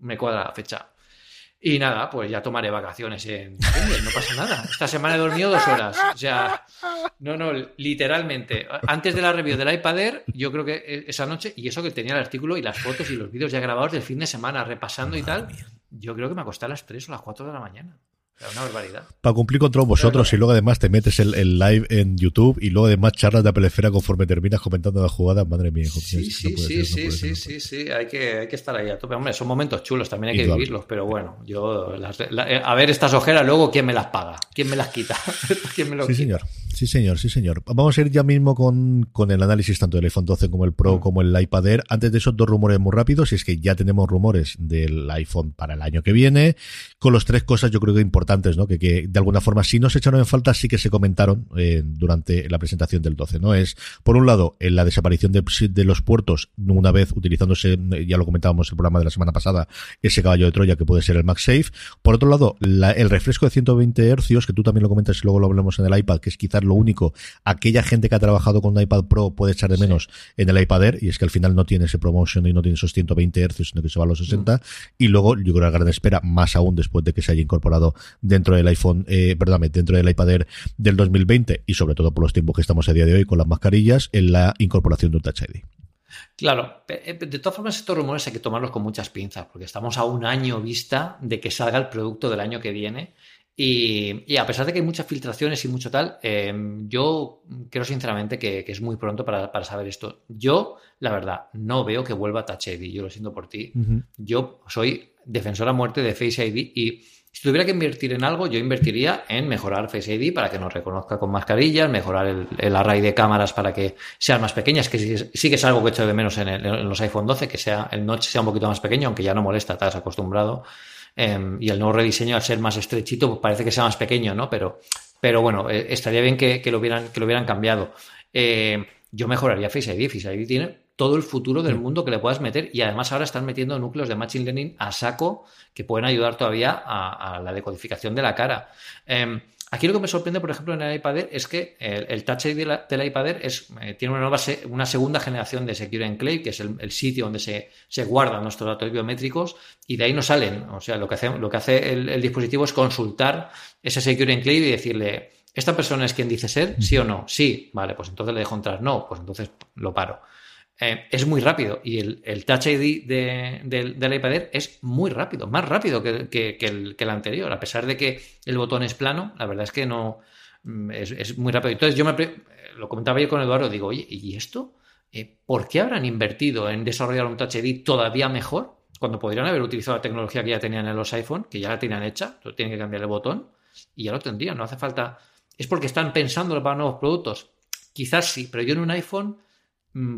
Me cuadra la fecha. Y nada, pues ya tomaré vacaciones en no pasa nada. Esta semana he dormido dos horas. O sea, no, no, literalmente. Antes de la review del iPad Air, yo creo que e, esa noche, y eso que tenía el artículo y las fotos y los vídeos ya grabados del fin de semana, repasando y tal, yo creo que me acosté a las 3 o las 4 de la mañana. Una barbaridad. Para cumplir con todos vosotros y luego además te metes el, el live en YouTube y luego además charlas de Apple Esfera conforme terminas comentando la jugada. Madre mía. Sí, que no sí, sí, ser, no sí, sí, no sí, sí, hay que, hay que estar ahí a tope. Hombre, son momentos chulos, también hay que Indudable. vivirlos, pero bueno, yo, las- la- a ver estas ojeras luego, ¿quién me las paga? ¿Quién me las quita? ¿Quién me lo Sí, quita? señor. Sí, señor, sí, señor. Vamos a ir ya mismo con, con el análisis tanto del iPhone 12 como el Mm. Pro como el iPad Air. Antes de esos dos rumores muy rápidos, y es que ya tenemos rumores del iPhone para el año que viene, con los tres cosas yo creo que importantes, ¿no? Que, que de alguna forma sí no se echaron en falta, sí que se comentaron eh, durante la presentación del 12, ¿no? Es, por un lado, en la desaparición de, de los puertos, una vez utilizándose, ya lo comentábamos en el programa de la semana pasada, ese caballo de Troya que puede ser el MagSafe. Por otro lado, la- el refresco de 120 hercios, que tú también lo comentas y luego lo hablamos en el iPad, que es quizás lo único, aquella gente que ha trabajado con un iPad Pro puede echar de menos en el iPad Air, y es que al final no tiene ese promotion y no tiene esos 120 hercios, sino que se va a los 60. Y luego, yo creo que la gran espera, más aún después de que se haya incorporado dentro del iPhone, eh, perdóname, dentro del iPad Air del 2020, y sobre todo por los tiempos que estamos a día de hoy con las mascarillas, en la incorporación de un Touch ID. Claro, eh, de todas formas estos rumores hay que tomarlos con muchas pinzas, porque estamos a un año vista de que salga el producto del año que viene. Y, y a pesar de que hay muchas filtraciones y mucho tal, eh, yo creo sinceramente que, que es muy pronto para, para saber esto. Yo, la verdad, no veo que vuelva Touch ID, yo lo siento por ti. Yo soy defensor a muerte de Face ID y si tuviera que invertir en algo, yo invertiría en mejorar Face ID para que nos reconozca con mascarillas, mejorar el, array de cámaras para que sean más pequeñas, que sí, que es algo que echo de menos en, los iPhone 12, que sea el notch sea un poquito más pequeño, aunque ya no molesta, estás acostumbrado. Eh, y el nuevo rediseño, al ser más estrechito, pues parece que sea más pequeño, ¿no? Pero, pero bueno, eh, estaría bien que, que lo hubieran, que lo hubieran cambiado. Eh, yo mejoraría Face ID. Face ID tiene todo el futuro del mundo que le puedas meter y además ahora están metiendo núcleos de Machine Learning a saco que pueden ayudar todavía a, a la decodificación de la cara. Eh, aquí lo que me sorprende, por ejemplo, en el iPad Air es que el, el Touch ID de la- del iPad Air es, eh, tiene una, nueva se- una segunda generación de Secure Enclave, que es el, el sitio donde se, se guardan nuestros datos biométricos y de ahí no salen. O sea, lo que hace, lo que hace el, el dispositivo es consultar ese Secure Enclave y decirle, ¿esta persona es quien dice ser? ¿Sí o no? Sí. Vale, pues entonces le dejo entrar. No, pues entonces lo paro. Eh, es muy rápido y el, Touch ID del iPad Air es muy rápido, más rápido que, el, anterior, a pesar de que el botón es plano, la verdad es que no mm, es, muy rápido. Entonces yo me lo comentaba yo con Eduardo, digo, oye, ¿y esto? Eh, ¿Por qué habrán invertido en desarrollar un Touch ID todavía mejor cuando podrían haber utilizado la tecnología que ya tenían en los iPhone, que ya la tenían hecha, tienen que cambiar el botón y ya lo tendrían, no hace falta. ¿Es porque están pensando para nuevos productos? Quizás sí, pero yo en un iPhone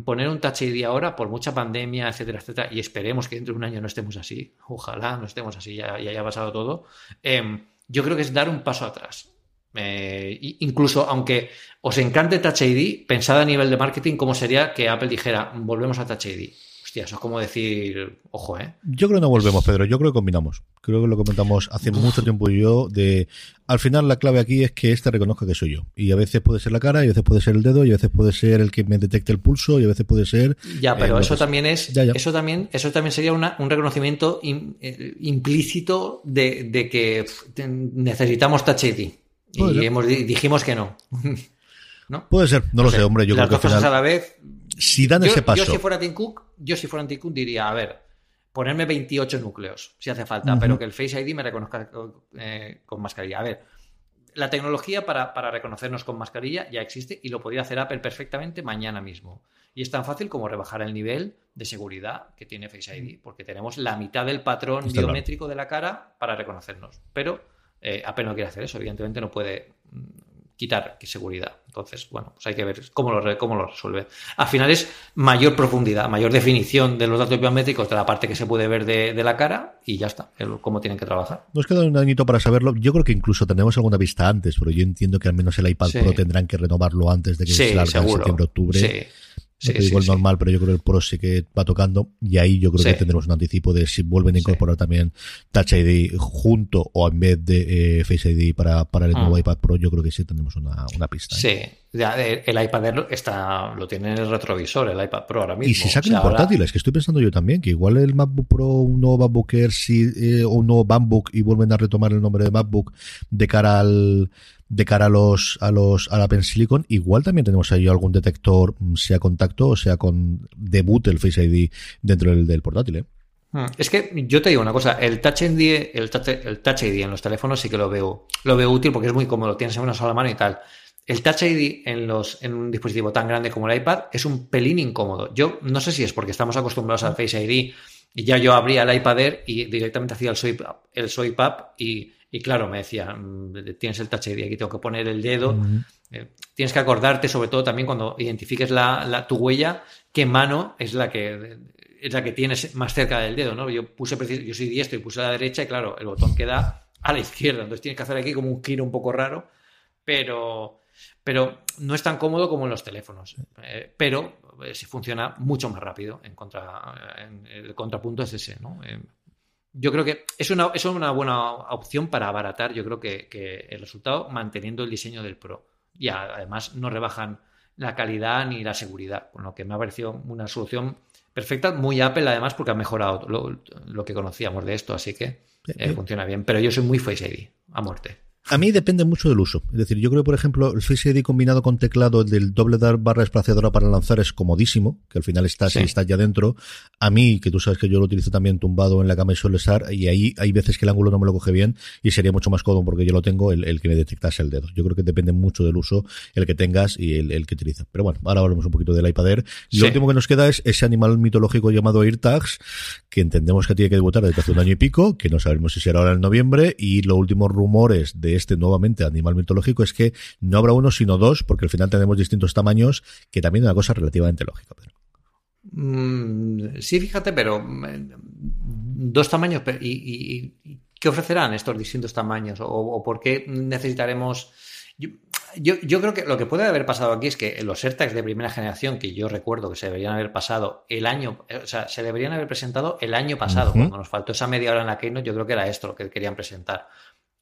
poner un Touch ID ahora por mucha pandemia, etcétera, etcétera, y esperemos que dentro de un año no estemos así, ojalá no estemos así, ya, ya haya pasado todo, em, yo creo que es dar un paso atrás. Eh, incluso aunque os encante Touch ID, pensad a nivel de marketing cómo sería que Apple dijera, volvemos a Touch ID eso es como decir, ojo, ¿eh? Yo creo que no volvemos, Pedro, yo creo que combinamos. Creo que lo comentamos hace mucho tiempo y yo, de al final la clave aquí es que este reconozca que soy yo. Y a veces puede ser la cara, y a veces puede ser el dedo, y a veces puede ser el que me detecte el pulso, y a veces puede ser... Ya, pero eh, eso también es... Eso también eso también sería un reconocimiento eh, implícito de, que necesitamos Touch ID. Y hemos, dijimos que no. ¿No? Puede ser, no, lo sé, hombre. Yo creo que al final... a la vez si dan ese paso. Yo si fuera Tim Cook, yo si fuera Tim Cook diría, a ver, ponerme 28 núcleos, si hace falta, pero que el Face ID me reconozca eh, con mascarilla. A ver, la tecnología para, reconocernos con mascarilla ya existe y lo podría hacer Apple perfectamente mañana mismo. Y es tan fácil como rebajar el nivel de seguridad que tiene Face ID, porque tenemos la mitad del patrón biométrico de la cara para reconocernos. Pero eh, Apple no quiere hacer eso, evidentemente no puede mm, quitar seguridad. Entonces, bueno, pues hay que ver cómo lo, cómo lo resuelve. Al final es mayor profundidad, mayor definición de los datos biométricos de la parte que se puede ver de, la cara y ya está, cómo tienen que trabajar. Nos queda un añito para saberlo. Yo creo que incluso tenemos alguna vista antes, pero yo entiendo que al menos el iPad Pro tendrán que renovarlo antes de que se largue en septiembre-octubre. Sí. Sí, digo el normal, pero yo creo que el Pro sí que va tocando y ahí yo creo que tendremos un anticipo de si vuelven a incorporar también Touch ID junto o en vez de eh, Face ID para, para el nuevo mm. iPad Pro, yo creo que sí tendremos una, una pista. ¿eh? Sí, ya, el iPad está, lo tiene en el retrovisor, el iPad Pro ahora mismo. Y si sacan portátiles, que estoy pensando yo también, que igual el MacBook Pro, un nuevo MacBook Air sí, eh, o un nuevo MacBook y vuelven a retomar el nombre de MacBook de cara al de cara a los a los a la Pen Silicon, igual también tenemos ahí algún detector, mm, sea contacto o sea con debut el Face ID dentro del, del portátil. ¿eh? Hmm. Es que yo te digo una cosa, el Touch ID, el touch, el touch ID en los teléfonos sí que lo veo, lo veo útil porque es muy cómodo, tienes en una sola mano y tal. El Touch ID en, los, en un dispositivo tan grande como el iPad es un pelín incómodo. Yo no sé si es porque estamos acostumbrados al Face ID y ya yo abría el iPad Air y directamente hacía el swipe, el y y claro, me decía, mm, tienes el Touch ID, aquí tengo que poner el dedo. Eh, tienes que acordarte, sobre todo también cuando identifiques la, tu huella, qué mano es la que es la que tienes más cerca del dedo, ¿no? Yo puse yo soy diestro y puse a la derecha y claro, el botón queda a la izquierda, entonces tienes que hacer aquí como un giro un poco raro, pero pero no es tan cómodo como en los teléfonos. Eh, pero eh, funciona mucho más rápido. En contra, en el contrapunto es ese, ¿no? Yo creo que es una, es una buena opción para abaratar, yo creo que, el resultado manteniendo el diseño del Pro. Y además no rebajan la calidad ni la seguridad, con lo que me ha parecido una solución perfecta, muy Apple además porque ha mejorado lo, que conocíamos de esto, así que eh. funciona bien. Pero yo soy muy Face ID, a muerte. A mí depende mucho del uso. Es decir, yo creo, por ejemplo, el Face ID combinado con teclado del doble dar barra espaciadora para lanzar es comodísimo, que al final estás y estás ya dentro. A mí, que tú sabes que yo lo utilizo también tumbado en la cama y suele estar, y ahí hay veces que el ángulo no me lo coge bien y sería mucho más cómodo porque yo lo tengo el, que me detectase el dedo. Yo creo que depende mucho del uso, el que tengas y el, que utilizas. Pero bueno, ahora hablamos un poquito del iPad Air. Lo último que nos queda es ese animal mitológico llamado AirTags, que entendemos que tiene que debutar desde hace un año y pico, que no sabemos si será ahora en noviembre, y los últimos rumores de este nuevamente animal mitológico es que no habrá uno sino dos, porque al final tenemos distintos tamaños, que también es una cosa relativamente lógica. Mm, sí, fíjate, pero eh, dos tamaños, y, qué ofrecerán estos distintos tamaños? ¿O, por qué necesitaremos...? Yo, creo que lo que puede haber pasado aquí es que los AirTags de primera generación, que yo recuerdo que se deberían haber pasado el año, o sea, se deberían haber presentado el año pasado, cuando nos faltó esa media hora en la Keynote, yo creo que era esto lo que querían presentar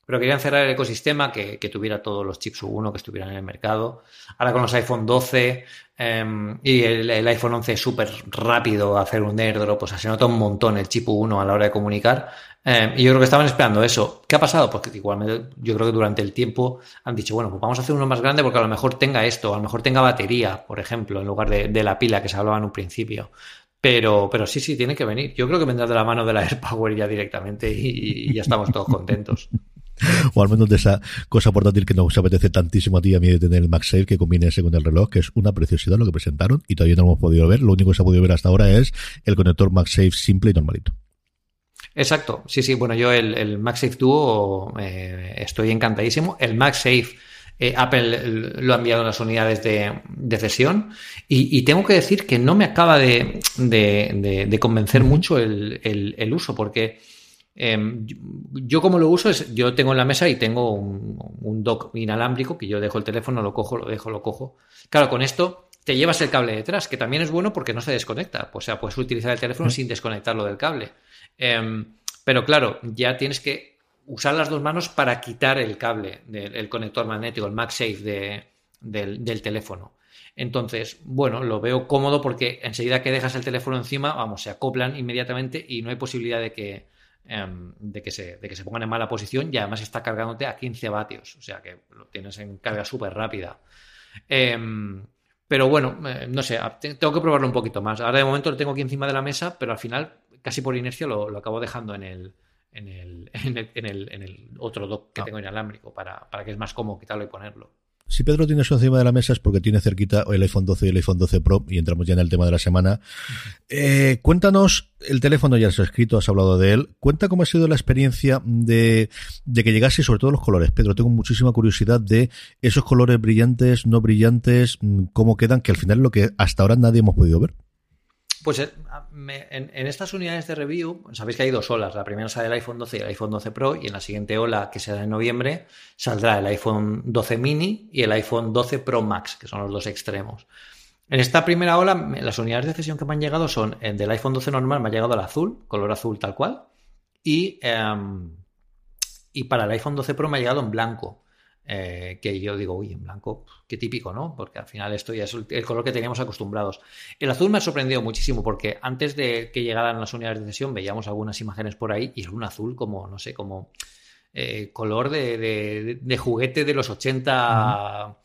pero querían cerrar el ecosistema, que, tuviera todos los chips U1 que estuvieran en el mercado. Ahora con los iPhone 12 em, y el, iPhone 11 es súper rápido hacer un airdrop, o sea, se nota un montón el chip U1 a la hora de comunicar. Em, y yo creo que estaban esperando eso. ¿Qué ha pasado? Pues que igualmente yo creo que durante el tiempo han dicho, bueno, pues vamos a hacer uno más grande porque a lo mejor tenga esto, a lo mejor tenga batería, por ejemplo, en lugar de, la pila que se hablaba en un principio. Pero, pero sí, sí, tiene que venir. Yo creo que vendrá de la mano de la AirPower ya directamente y ya estamos todos contentos. O al menos de esa cosa portátil que nos apetece tantísimo a ti y a mí de tener el MagSafe que combine ese con el reloj, que es una preciosidad lo que presentaron y todavía no lo hemos podido ver. Lo único que se ha podido ver hasta ahora es el conector MagSafe simple y normalito. Exacto, sí, sí, bueno, yo el, el MagSafe Duo eh, estoy encantadísimo. El MagSafe eh, Apple lo ha enviado en las unidades de, de cesión y, tengo que decir que no me acaba de, convencer mucho el, el uso porque Em, yo como lo uso es, yo tengo en la mesa y tengo un, dock inalámbrico que yo dejo el teléfono, lo cojo, lo dejo, lo cojo. Claro, con esto te llevas el cable detrás, que también es bueno porque no se desconecta. O sea, puedes utilizar el teléfono sin desconectarlo del cable. Em, pero claro, ya tienes que usar las dos manos para quitar el cable del conector magnético, el MagSafe del, teléfono. Entonces, bueno, lo veo cómodo porque enseguida que dejas el teléfono encima, vamos, se acoplan inmediatamente y no hay posibilidad de que, de, que se, de que se pongan en mala posición y además está cargándote a 15 vatios, o sea que lo tienes en carga súper rápida. Em, pero bueno, eh, no sé, tengo que probarlo un poquito más. Ahora de momento lo tengo aquí encima de la mesa, pero al final, casi por inercia, lo, acabo dejando en el, en el, en el, otro dock que ah. tengo inalámbrico para, para que es más cómodo quitarlo y ponerlo. Si Pedro tiene eso encima de la mesa es porque tiene cerquita el iPhone 12 y el iPhone 12 Pro y entramos ya en el tema de la semana. Eh, cuéntanos, el teléfono ya has escrito, has hablado de él. Cuenta cómo ha sido la experiencia de, de que llegase y sobre todo los colores. Pedro, tengo muchísima curiosidad de esos colores brillantes, no brillantes, mm, cómo quedan, que al final es lo que hasta ahora nadie hemos podido ver. Pues eh, en, estas unidades de review, sabéis que hay dos olas. La primera sale el iPhone 12 y el iPhone 12 Pro, y en la siguiente ola, que será en noviembre, saldrá el iPhone 12 mini y el iPhone 12 Pro Max, que son los dos extremos. En esta primera ola, las unidades de cesión que me han llegado son, el del iPhone 12 normal me ha llegado el azul, color azul tal cual, y, em, y para el iPhone 12 Pro me ha llegado en blanco. Eh, que yo digo, uy, en blanco, qué típico, ¿no? Porque al final esto ya es el color que teníamos acostumbrados. El azul me ha sorprendido muchísimo porque antes de que llegaran las unidades de sesión veíamos algunas imágenes por ahí y era un azul como, no sé, como eh, color de, juguete de los 80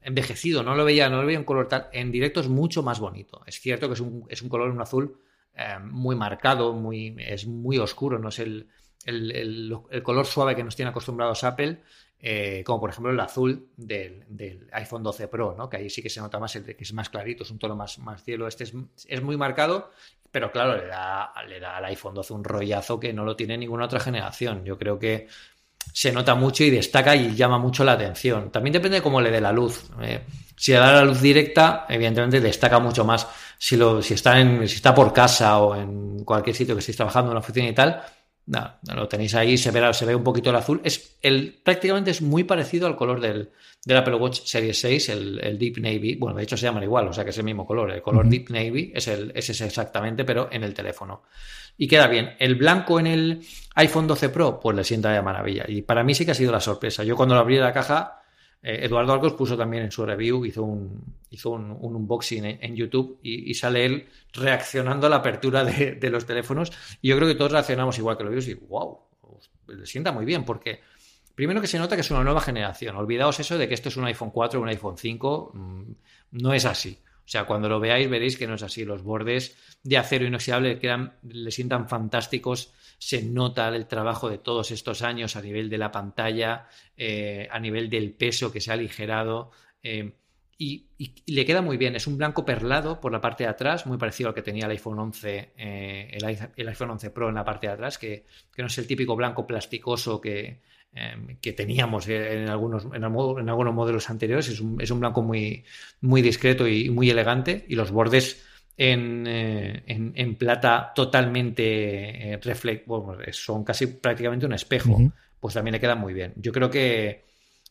envejecido, no lo veía, no lo veía un color tal. En directo es mucho más bonito. Es cierto que es un, es un color, un azul eh, muy marcado, muy, es muy oscuro, no es el, el, el, color suave que nos tiene acostumbrados Apple, eh, como por ejemplo el azul del, iPhone 12 Pro, ¿no? que ahí sí que se nota más el que es más clarito, es un tono más, más cielo, este es, muy marcado, pero claro, le da, le da al iPhone 12 un rollazo que no lo tiene ninguna otra generación. Yo creo que se nota mucho y destaca y llama mucho la atención. También depende de cómo le dé la luz. Eh, si le da la luz directa, evidentemente destaca mucho más. Si, lo, si, está en, si está por casa o en cualquier sitio que estéis trabajando en una oficina y tal, Nada, lo tenéis ahí, se ve, se ve un poquito el azul. Es el, prácticamente es muy parecido al color del, del Apple Watch Series 6, el, Deep Navy. Bueno, de hecho se llaman igual, o sea que es el mismo color. El color Deep Navy es, el, es ese exactamente, pero en el teléfono. Y queda bien. El blanco en el iPhone 12 Pro, pues le sienta de maravilla. Y para mí sí que ha sido la sorpresa. Yo cuando lo abrí la caja, eh, Eduardo Arcos puso también en su review, hizo un, hizo un, unboxing en, YouTube y, sale él reaccionando a la apertura de, los teléfonos. Y yo creo que todos reaccionamos igual que lo vimos y wow, le sienta muy bien porque primero que se nota que es una nueva generación. Olvidaos eso de que esto es un iPhone 4 o un iPhone 5. Mm, no es así. O sea, cuando lo veáis veréis que no es así. Los bordes de acero inoxidable quedan, le sientan fantásticos se nota el trabajo de todos estos años a nivel de la pantalla, eh, a nivel del peso que se ha aligerado. Eh, y, le queda muy bien. Es un blanco perlado por la parte de atrás, muy parecido al que tenía el iPhone 11, eh, el, iPhone 11 Pro en la parte de atrás, que, no es el típico blanco plasticoso que, que teníamos en algunos, en, algunos modelos anteriores. Es un, es un, blanco muy, muy discreto y muy elegante. Y los bordes eh, en, en, plata totalmente eh, reflect, bueno, son casi prácticamente un espejo, pues también le queda muy bien. Yo creo que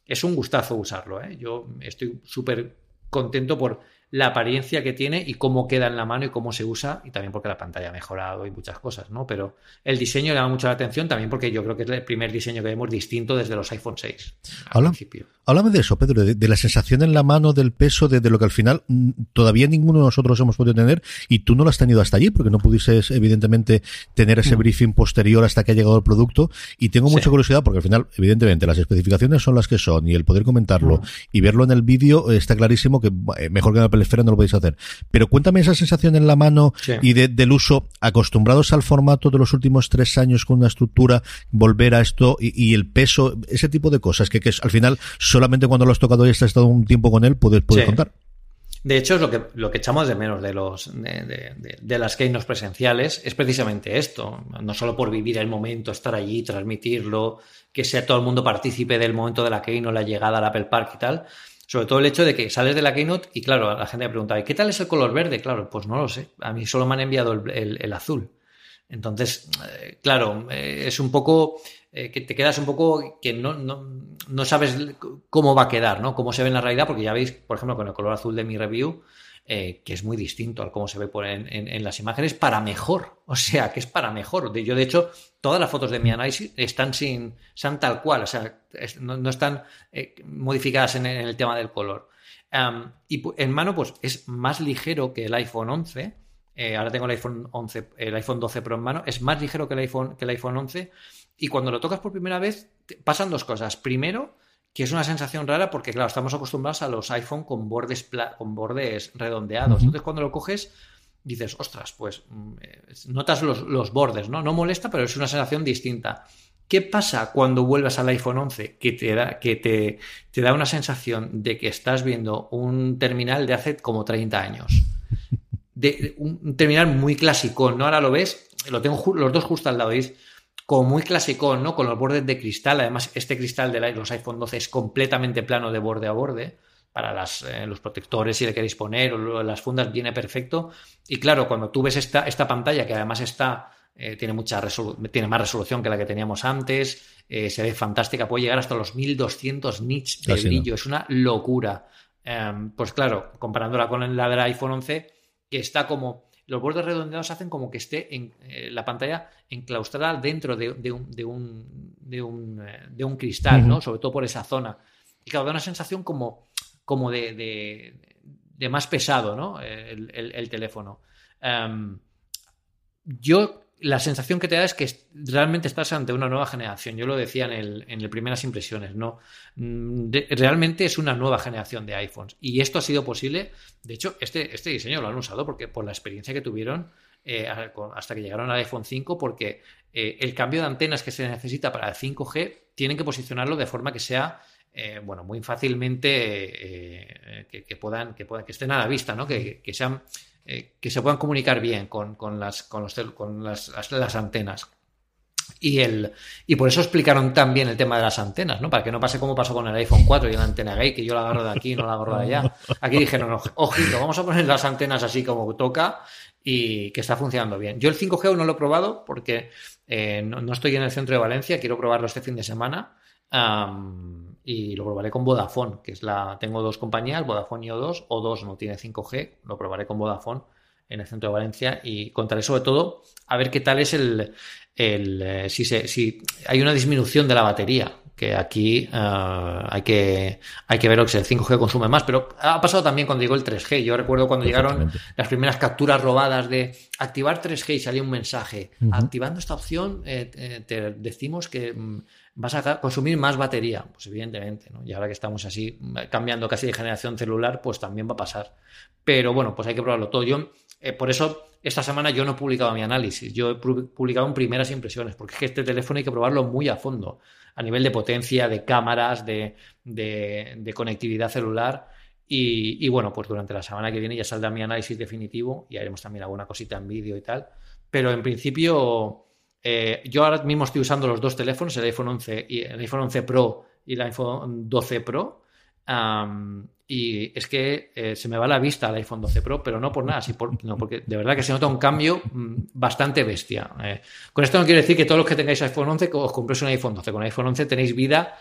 es un gustazo usarlo. ¿eh? Yo estoy súper contento por la apariencia que tiene y cómo queda en la mano y cómo se usa, y también porque la pantalla ha mejorado y muchas cosas, ¿no? Pero el diseño llama mucho la atención también porque yo creo que es el primer diseño que vemos distinto desde los iPhone 6. Al principio. Háblame de eso, Pedro, de, la sensación en la mano, del peso, de, lo que al final mm, todavía ninguno de nosotros hemos podido tener y tú no lo has tenido hasta allí porque no pudiste, evidentemente, tener ese mm. briefing posterior hasta que ha llegado el producto. Y tengo mucha curiosidad porque al final, evidentemente, las especificaciones son las que son y el poder comentarlo mm. y verlo en el vídeo está clarísimo que eh, mejor que en la Esfera no lo podéis hacer. Pero cuéntame esa sensación en la mano y del uso, acostumbrados al formato de los últimos tres años con una estructura, volver a esto y, el peso, ese tipo de cosas que, que al final solamente cuando lo has tocado y has estado un tiempo con él puedes, contar. De hecho, es lo que, lo que echamos de menos de, los, de, de, las keynotes presenciales es precisamente esto. No solo por vivir el momento, estar allí, transmitirlo, que sea todo el mundo partícipe del momento de la keynote, la llegada al Apple Park y tal. Sobre todo el hecho de que sales de la keynote y, claro, la gente me pregunta, ¿qué tal es el color verde? Claro, pues no lo sé. A mí solo me han enviado el azul. Entonces, eh, claro, eh, es un poco eh, que te quedas un poco que no, no, sabes cómo va a quedar, ¿no? Cómo se ve en la realidad, porque ya veis, por ejemplo, con el color azul de mi review, que es muy distinto al cómo se ve por en, las imágenes, para mejor. O sea, que es para mejor. Yo, de hecho, todas las fotos de mi análisis están sin, están tal cual, o sea, no, están modificadas en, el tema del color. y en mano, pues es más ligero que el iPhone 11 eh, ahora tengo el iPhone 11, el iPhone 12 Pro en mano. Es más ligero que el iPhone, que el iPhone 11. Y cuando lo tocas por primera vez, pasan dos cosas. Primero, que es una sensación rara porque, claro, estamos acostumbrados a los iPhone con bordes, con bordes redondeados. Entonces, cuando lo coges, dices, ostras, pues mm, notas los, bordes, ¿no? No molesta, pero es una sensación distinta. ¿Qué pasa cuando vuelves al iPhone 11? Que te da, que te, te da una sensación de que estás viendo un terminal de hace como 30 años de un terminal muy clásico, ¿no? Ahora lo ves, lo tengo los dos justo al lado, ¿veis? Como muy clásico, ¿no? Con los bordes de cristal. Además, este cristal de los iPhone 12 es completamente plano de borde a borde. Para las, eh, los protectores, si le queréis poner, o las fundas, viene perfecto. Y claro, cuando tú ves esta, esta pantalla, que además está, eh, tiene, mucha tiene más resolución que la que teníamos antes, eh, se ve fantástica, puede llegar hasta los 1200 nits de brillo, es una locura. Em, pues claro, comparándola con la del iPhone 11, que está como los bordes redondeados hacen como que esté en eh, la pantalla enclaustrada dentro de, un, de, un, de, un, eh, de un, cristal, ¿no? Sobre todo por esa zona. Y claro, da una sensación como, como de, de más pesado, ¿no? El, el, teléfono. Em, yo la sensación que te da es que realmente estás ante una nueva generación. Yo lo decía en el, en primeras impresiones, ¿no? Mm, realmente es una nueva generación de iPhones. Y esto ha sido posible. De hecho, este, este diseño lo han usado porque por la experiencia que tuvieron eh, hasta que llegaron al iPhone 5, porque eh, el cambio de antenas que se necesita para el 5G tienen que posicionarlo de forma que sea eh, bueno, muy fácilmente que, puedan, que puedan, que estén a la vista, ¿no? Que sean eh, que se puedan comunicar bien con, las, con, los, con las, las, antenas. Y, el, y por eso explicaron también el tema de las antenas, ¿no? Para que no pase como pasó con el iPhone 4 y la antena gay, que yo la agarro de aquí y no la agarro de allá. Aquí dijeron, ojito, vamos a poner las antenas así como toca y que está funcionando bien. Yo el 5G no lo he probado porque eh, no, estoy en el centro de Valencia, quiero probarlo este fin de semana y lo probaré con Vodafone, que es la. Tengo dos compañías, Vodafone y O2. O2 no tiene 5G, lo probaré con Vodafone en el centro de Valencia y contaré sobre todo a ver qué tal es el. el eh, si, se, si hay una disminución de la batería, que aquí eh, hay, que, hay que ver que el 5G consume más, pero ha pasado también cuando llegó el 3G. Yo recuerdo cuando llegaron las primeras capturas robadas de activar 3G y salía un mensaje. Activando esta opción, eh, te decimos que mm, vas a consumir más batería. Pues evidentemente, ¿no? Y ahora que estamos así cambiando casi de generación celular, pues también va a pasar. Pero bueno, pues hay que probarlo todo. Yo, eh, por eso, esta semana yo no he publicado mi análisis. Yo he publicado en primeras impresiones, porque es que este teléfono hay que probarlo muy a fondo, a nivel de potencia, de cámaras, de, de, conectividad celular. Y, bueno, pues durante la semana que viene ya saldrá mi análisis definitivo y haremos también alguna cosita en vídeo y tal. Pero en principio eh, yo ahora mismo estoy usando los dos teléfonos, el iPhone 11 y el iPhone 11 Pro y el iPhone 12 Pro. y es que eh, se me va la vista al iPhone 12 Pro, pero no por nada, porque de verdad que se nota un cambio mm, bastante bestia. Eh, con esto no quiero decir que todos los que tengáis iPhone 11 os compréis un iPhone 12. Con iPhone 11 tenéis vida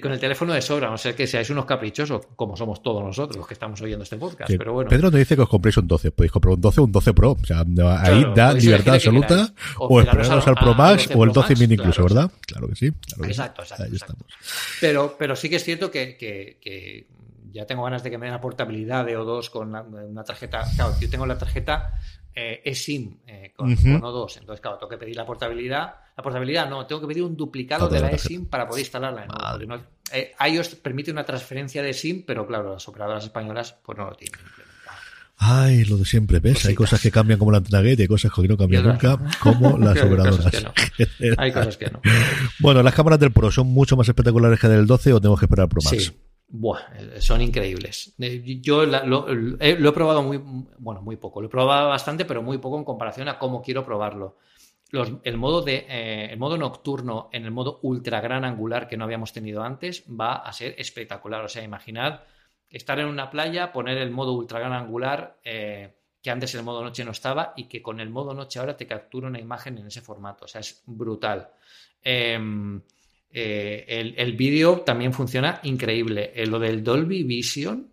con el teléfono de sobra, no ser que seáis unos caprichosos, como somos todos nosotros los que estamos oyendo este podcast. Pero bueno. Pedro te dice que os compréis un 12, podéis comprar un 12 o un 12 Pro. O sea, ahí da libertad absoluta. O, esperaros al, Pro Max o el 12 mini incluso, ¿verdad? Claro que sí. exacto, exacto. Pero, pero sí que es cierto que, que ya tengo ganas de que me den la portabilidad de O2 con una, tarjeta. Claro, yo tengo la tarjeta eh, eSIM eh, con, O2, entonces, claro, tengo que pedir la portabilidad. La portabilidad no, tengo que pedir un duplicado de la, eSIM para poder instalarla. En no, eh, iOS permite una transferencia de SIM, pero claro, las operadoras españolas pues no lo tienen Ay, lo de siempre, ¿ves? Hay cosas que cambian como la antena gate, hay cosas que no cambian nunca, como las operadoras. Hay cosas que no. bueno, las cámaras del Pro son mucho más espectaculares que del 12 o tenemos que esperar Pro Max. Sí. Buah, eh, son increíbles. Eh, yo lo, he probado muy, bueno, muy poco. Lo he probado bastante, pero muy poco en comparación a cómo quiero probarlo. El, modo de, eh, el modo nocturno en el modo ultra gran angular que no habíamos tenido antes va a ser espectacular. O sea, imaginad estar en una playa, poner el modo ultra gran angular, que antes el modo noche no estaba, y que con el modo noche ahora te captura una imagen en ese formato. O sea, es brutal. Em, eh, el, vídeo también funciona increíble. Eh, lo del Dolby Vision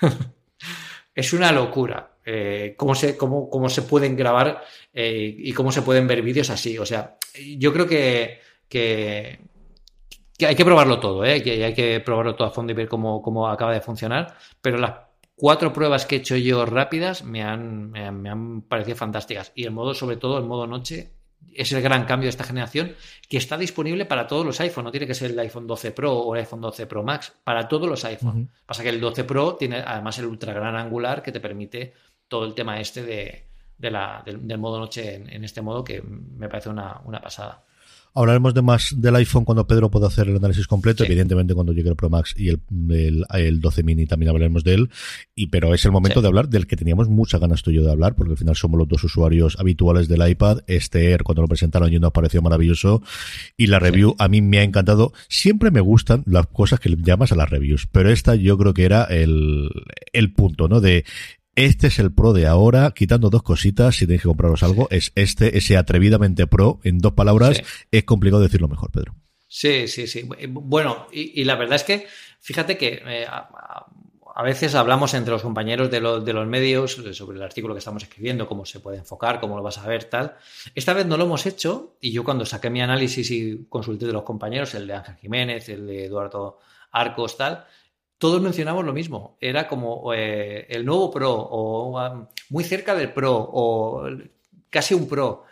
es una locura. Eh, cómo, se, cómo, cómo, se pueden grabar y cómo se pueden ver vídeos así. O sea, yo creo que, que, hay que probarlo todo, que hay que probarlo todo a fondo y ver cómo, cómo acaba de funcionar. Pero las cuatro pruebas que he hecho yo rápidas me han, me han parecido fantásticas. Y el modo, sobre todo, el modo noche, es el gran cambio de esta generación que está disponible para todos los iPhones. No tiene que ser el iPhone 12 Pro o el iPhone 12 Pro Max, para todos los iPhones. Pasa que el 12 Pro tiene además el ultra gran angular que te permite todo el tema este de, la, del, modo noche en, este modo que me parece una pasada. Hablaremos de más del iPhone cuando Pedro pueda hacer el análisis completo. Evidentemente, cuando llegue el Pro Max y el, el, 12 mini también hablaremos de él. Y, pero es el momento de hablar del que teníamos muchas ganas tú y yo de hablar, porque al final somos los dos usuarios habituales del iPad. Este Air, cuando lo presentaron, y nos pareció maravilloso. Y la review a mí me ha encantado. Siempre me gustan las cosas que llamas a las reviews, pero esta yo creo que era el, el punto, ¿no? De este es el Pro de ahora, quitando dos cositas, si tenéis que compraros algo, es este, ese atrevidamente Pro, en dos palabras, es complicado decirlo mejor, Pedro. Sí, sí, sí. Bueno, y, la verdad es que, fíjate que eh, a, veces hablamos entre los compañeros de, de, los medios sobre el artículo que estamos escribiendo, cómo se puede enfocar, cómo lo vas a ver, tal. Esta vez no lo hemos hecho y yo cuando saqué mi análisis y consulté de los compañeros, el de Ángel Jiménez, el de Eduardo Arcos, tal, todos mencionamos lo mismo. Era como eh, el nuevo Pro o um, muy cerca del Pro o casi un Pro.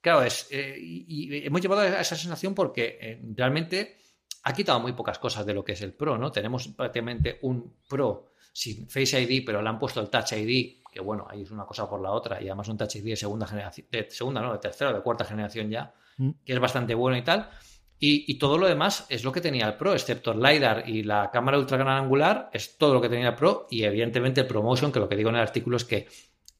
Claro, es, eh, y, hemos llevado a esa sensación porque eh, realmente ha quitado muy pocas cosas de lo que es el Pro, ¿no? Tenemos prácticamente un Pro sin Face ID, pero le han puesto el Touch ID, que bueno, ahí es una cosa por la otra, y además un Touch ID de segunda generación, de segunda, no, de tercera, de cuarta generación ya, mm. que es bastante bueno y tal. Y, todo lo demás es lo que tenía el Pro, excepto el LiDAR y la cámara ultra gran angular, es todo lo que tenía el Pro y evidentemente el ProMotion, que lo que digo en el artículo es que,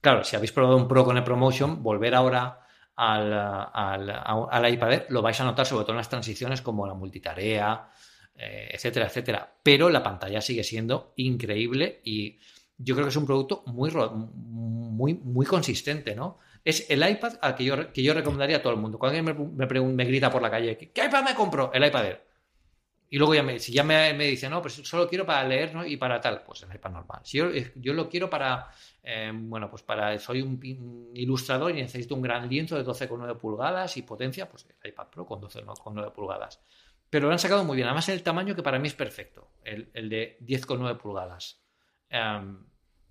claro, si habéis probado un Pro con el ProMotion, volver ahora al, al, iPad lo vais a notar sobre todo en las transiciones como la multitarea, eh, etcétera, etcétera. Pero la pantalla sigue siendo increíble y yo creo que es un producto muy, muy, muy consistente, ¿no? Es el iPad al que yo, que yo recomendaría a todo el mundo. Cuando alguien me, me, grita por la calle, ¿qué iPad me compro? El iPad Air. Y luego ya me, si ya me, dice, no, pues solo quiero para leer y para tal, pues el iPad normal. Si yo, yo lo quiero para, eh, bueno, pues para, soy un, ilustrador y necesito un gran lienzo de 12,9 pulgadas y potencia, pues el iPad Pro con 12,9 pulgadas. Pero lo han sacado muy bien. Además, el tamaño que para mí es perfecto, el, el de 10,9 pulgadas. Em,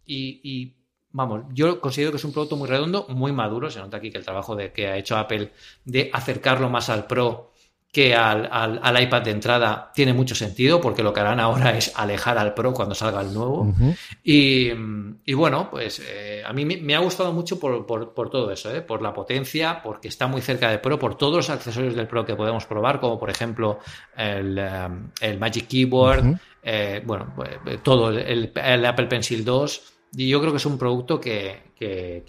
y vamos, yo considero que es un producto muy redondo, muy maduro. Se nota aquí que el trabajo de, que ha hecho Apple de acercarlo más al Pro que al, al, iPad de entrada tiene mucho sentido porque lo que harán ahora es alejar al Pro cuando salga el nuevo. y, y, bueno, pues eh, a mí me, ha gustado mucho por, por, todo eso, ¿eh? por la potencia, porque está muy cerca del Pro, por todos los accesorios del Pro que podemos probar, como por ejemplo el, eh, el Magic Keyboard, bueno, pues, todo, el, el, Apple Pencil 2 Y yo creo que es un producto que,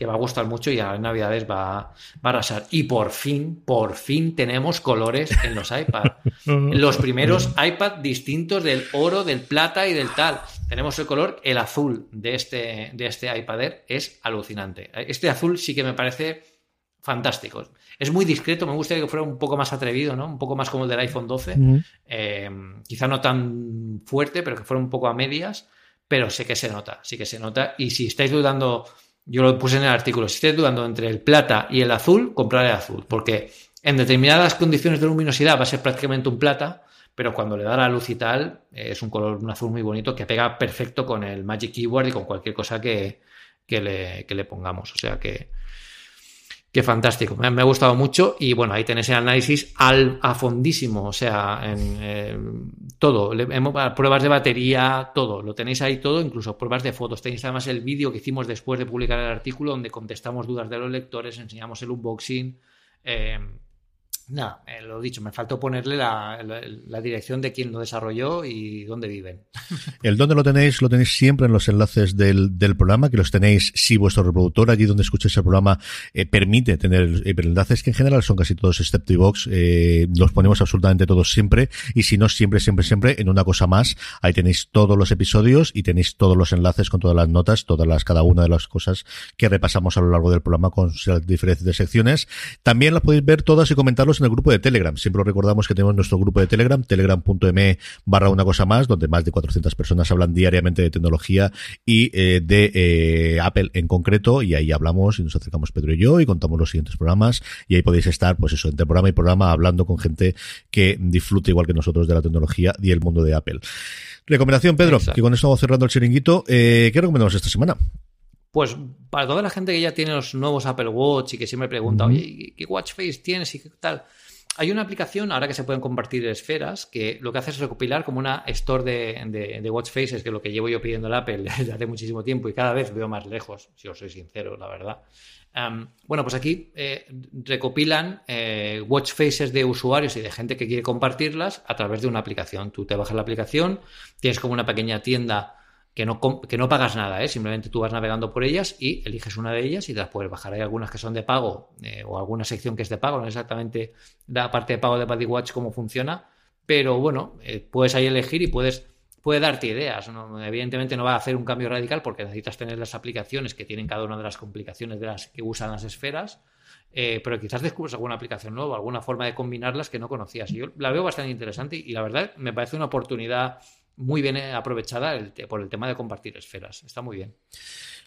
va a gustar mucho y a las navidades va, va, a arrasar. Y por fin, por fin tenemos colores en los iPad. los primeros iPad distintos del oro, del plata y del tal. Tenemos el color, el azul de este, de este iPad Air es alucinante. Este azul sí que me parece fantástico. Es muy discreto, me gustaría que fuera un poco más atrevido, ¿no? Un poco más como el del iPhone 12. Eh, quizá no tan fuerte, pero que fuera un poco a medias pero sé que se nota, sí que se nota. Y si estáis dudando, yo lo puse en el artículo, si estáis dudando entre el plata y el azul, comprad el azul, porque en determinadas condiciones de luminosidad va a ser prácticamente un plata, pero cuando le da la luz y tal, es un color, un azul muy bonito que pega perfecto con el Magic Keyboard y con cualquier cosa que, que le pongamos. O sea que, Qué fantástico, me, ha gustado mucho y bueno, ahí tenéis el análisis al, a fondísimo, o sea, en, eh, todo, pruebas de batería, todo, lo tenéis ahí todo, incluso pruebas de fotos. Tenéis además el vídeo que hicimos después de publicar el artículo donde contestamos dudas de los lectores, enseñamos el unboxing. Eh, Nada, eh, lo dicho, me faltó ponerle la, dirección de quién lo desarrolló y dónde viven. El dónde lo tenéis, lo tenéis siempre en los enlaces del, programa, que los tenéis si vuestro reproductor allí donde escuchéis el programa eh, permite tener enlaces que en general son casi todos excepto iVox, eh, los ponemos absolutamente todos siempre y si no siempre, siempre, siempre en una cosa más, ahí tenéis todos los episodios y tenéis todos los enlaces con todas las notas, todas las, cada una de las cosas que repasamos a lo largo del programa con diferentes secciones. También las podéis ver todas y comentarlos en el grupo de Telegram. Siempre recordamos que tenemos nuestro grupo de Telegram, telegram.me barra una cosa más, donde más de 400 personas hablan diariamente de tecnología y eh, de eh, Apple en concreto, y ahí hablamos y nos acercamos Pedro y yo y contamos los siguientes programas, y ahí podéis estar, pues eso, entre programa y programa, hablando con gente que disfruta igual que nosotros de la tecnología y el mundo de Apple. Recomendación, Pedro, que con esto vamos cerrando el chiringuito. Eh, ¿Qué recomendamos esta semana? Pues para toda la gente que ya tiene los nuevos Apple Watch y que siempre pregunta, oye, ¿qué watch face tienes y qué tal? Hay una aplicación, ahora que se pueden compartir esferas, que lo que hace es recopilar como una store de, watch faces, que es lo que llevo yo pidiendo el Apple desde hace muchísimo tiempo y cada vez veo más lejos, si os soy sincero, la verdad. bueno, pues aquí eh, recopilan eh, watch faces de usuarios y de gente que quiere compartirlas a través de una aplicación. Tú te bajas la aplicación, tienes como una pequeña tienda que no, que no pagas nada, ¿eh? simplemente tú vas navegando por ellas y eliges una de ellas y te las puedes bajar. Hay algunas que son de pago eh, o alguna sección que es de pago, no exactamente la parte de pago de Buddy Watch cómo funciona, pero bueno, eh, puedes ahí elegir y puedes puede darte ideas. Evidentemente no va a hacer un cambio radical porque necesitas tener las aplicaciones que tienen cada una de las complicaciones de las que usan las esferas, pero quizás descubres alguna aplicación nueva, alguna forma de combinarlas que no conocías. yo la veo bastante interesante y la verdad me parece una oportunidad muy bien aprovechada por el tema de compartir esferas. Está muy bien.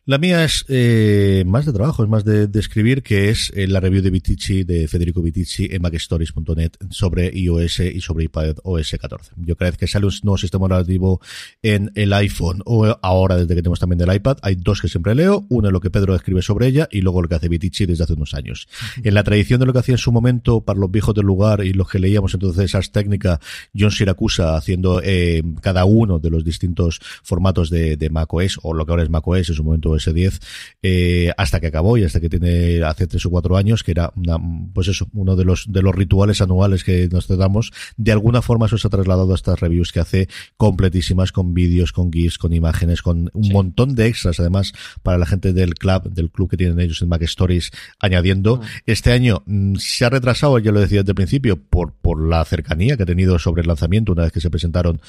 La mía es eh, más de trabajo, es más de, escribir, que es eh, la review de Vitici, de Federico Vitici en MacStories.net sobre iOS y sobre iPad OS 14. Yo creo que sale un nuevo sistema operativo en el iPhone o ahora desde que tenemos también del iPad. Hay dos que siempre leo. Uno es lo que Pedro escribe sobre ella y luego lo que hace Vitici desde hace unos años. En la tradición de lo que hacía en su momento para los viejos del lugar y los que leíamos entonces esas técnicas, John Siracusa haciendo eh, cada uno de los distintos formatos de, de macOS o lo que ahora es macOS en su momento s 10 eh, hasta que acabó y hasta que tiene hace tres o cuatro años, que era una, pues eso, uno de los, de los rituales anuales que nos damos. De alguna forma eso se ha trasladado a estas reviews que hace completísimas con vídeos, con GIFs, con imágenes, con un montón de extras además para la gente del club, del club que tienen ellos en Mac Stories añadiendo. Ah. Este año mm, se ha retrasado, ya lo decía desde el principio, por, por la cercanía que ha tenido sobre el lanzamiento una vez que se presentaron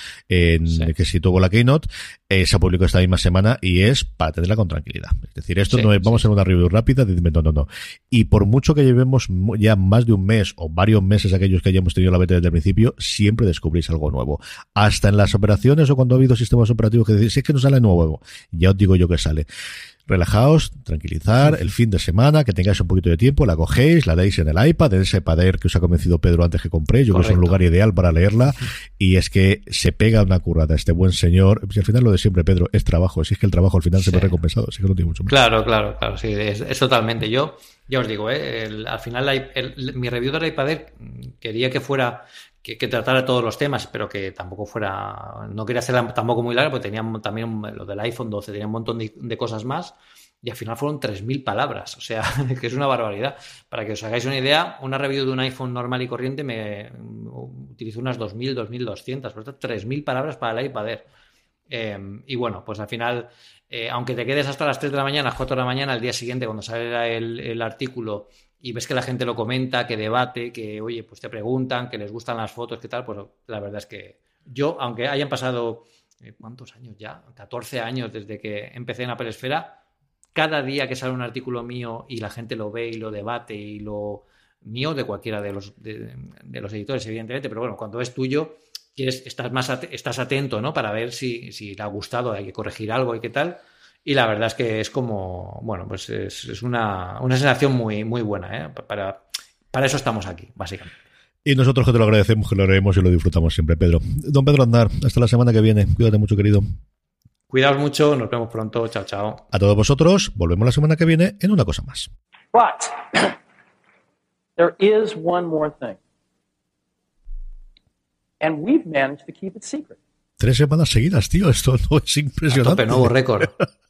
en que se tuvo la Keynote. Eh, se ha publicado esta misma semana y es para tenerla con tranquilidad. Es decir, esto no es, vamos a hacer una review rápida, no, no, no. Y por mucho que llevemos ya más de un mes o varios meses aquellos que hayamos tenido la beta desde el principio, siempre descubrís algo nuevo. Hasta en las operaciones o cuando ha habido sistemas operativos que decís, es que no sale nuevo, ya os digo yo que sale relajaos, tranquilizar, el fin de semana, que tengáis un poquito de tiempo, la cogéis, la deis en el iPad, en ese iPad Air que os ha convencido Pedro antes que compré, yo creo que es un lugar ideal para leerla, y es que se pega una currada este buen señor, al final lo de siempre, Pedro, es trabajo, si es que el trabajo al final se ve recompensado, así que no tiene mucho más. Claro, claro, claro, sí, es, totalmente. Yo, ya os digo, ¿eh? al final mi review del iPad Air quería que fuera que, tratara todos los temas, pero que tampoco fuera, no quería hacerla tampoco muy larga, porque tenía también lo del iPhone 12, tenía un montón de, cosas más, y al final fueron 3.000 palabras, o sea, que es una barbaridad. Para que os hagáis una idea, una review de un iPhone normal y corriente me utilizó unas 2.000, 2.200, por 3.000 palabras para el iPad Air. Em, y bueno, pues al final, eh, aunque te quedes hasta las 3 de la mañana, las 4 de la mañana, al día siguiente, cuando sale el, el, artículo y ves que la gente lo comenta, que debate, que, oye, pues te preguntan, que les gustan las fotos, qué tal, pues la verdad es que yo, aunque hayan pasado, eh, ¿cuántos años ya? 14 años desde que empecé en Apple Esfera, cada día que sale un artículo mío y la gente lo ve y lo debate y lo mío de cualquiera de los, de, los editores, evidentemente, pero bueno, cuando es tuyo, quieres, estás más estás atento, ¿no? Para ver si, si le ha gustado, hay que corregir algo y qué tal. Y la verdad es que es como, bueno, pues es, es una, una, sensación muy, muy buena, ¿eh? Para, para eso estamos aquí, básicamente. Y nosotros que te lo agradecemos, que lo haremos y lo disfrutamos siempre, Pedro. Don Pedro Andar, hasta la semana que viene. Cuídate mucho, querido. Cuidaos mucho, nos vemos pronto. Chao, chao. A todos vosotros, volvemos la semana que viene en una cosa más. But there is one more thing. And we've managed to keep it secret. Tres semanas seguidas, tío. Esto no es impresionante. A tope, nuevo récord.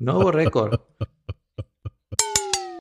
nuevo récord.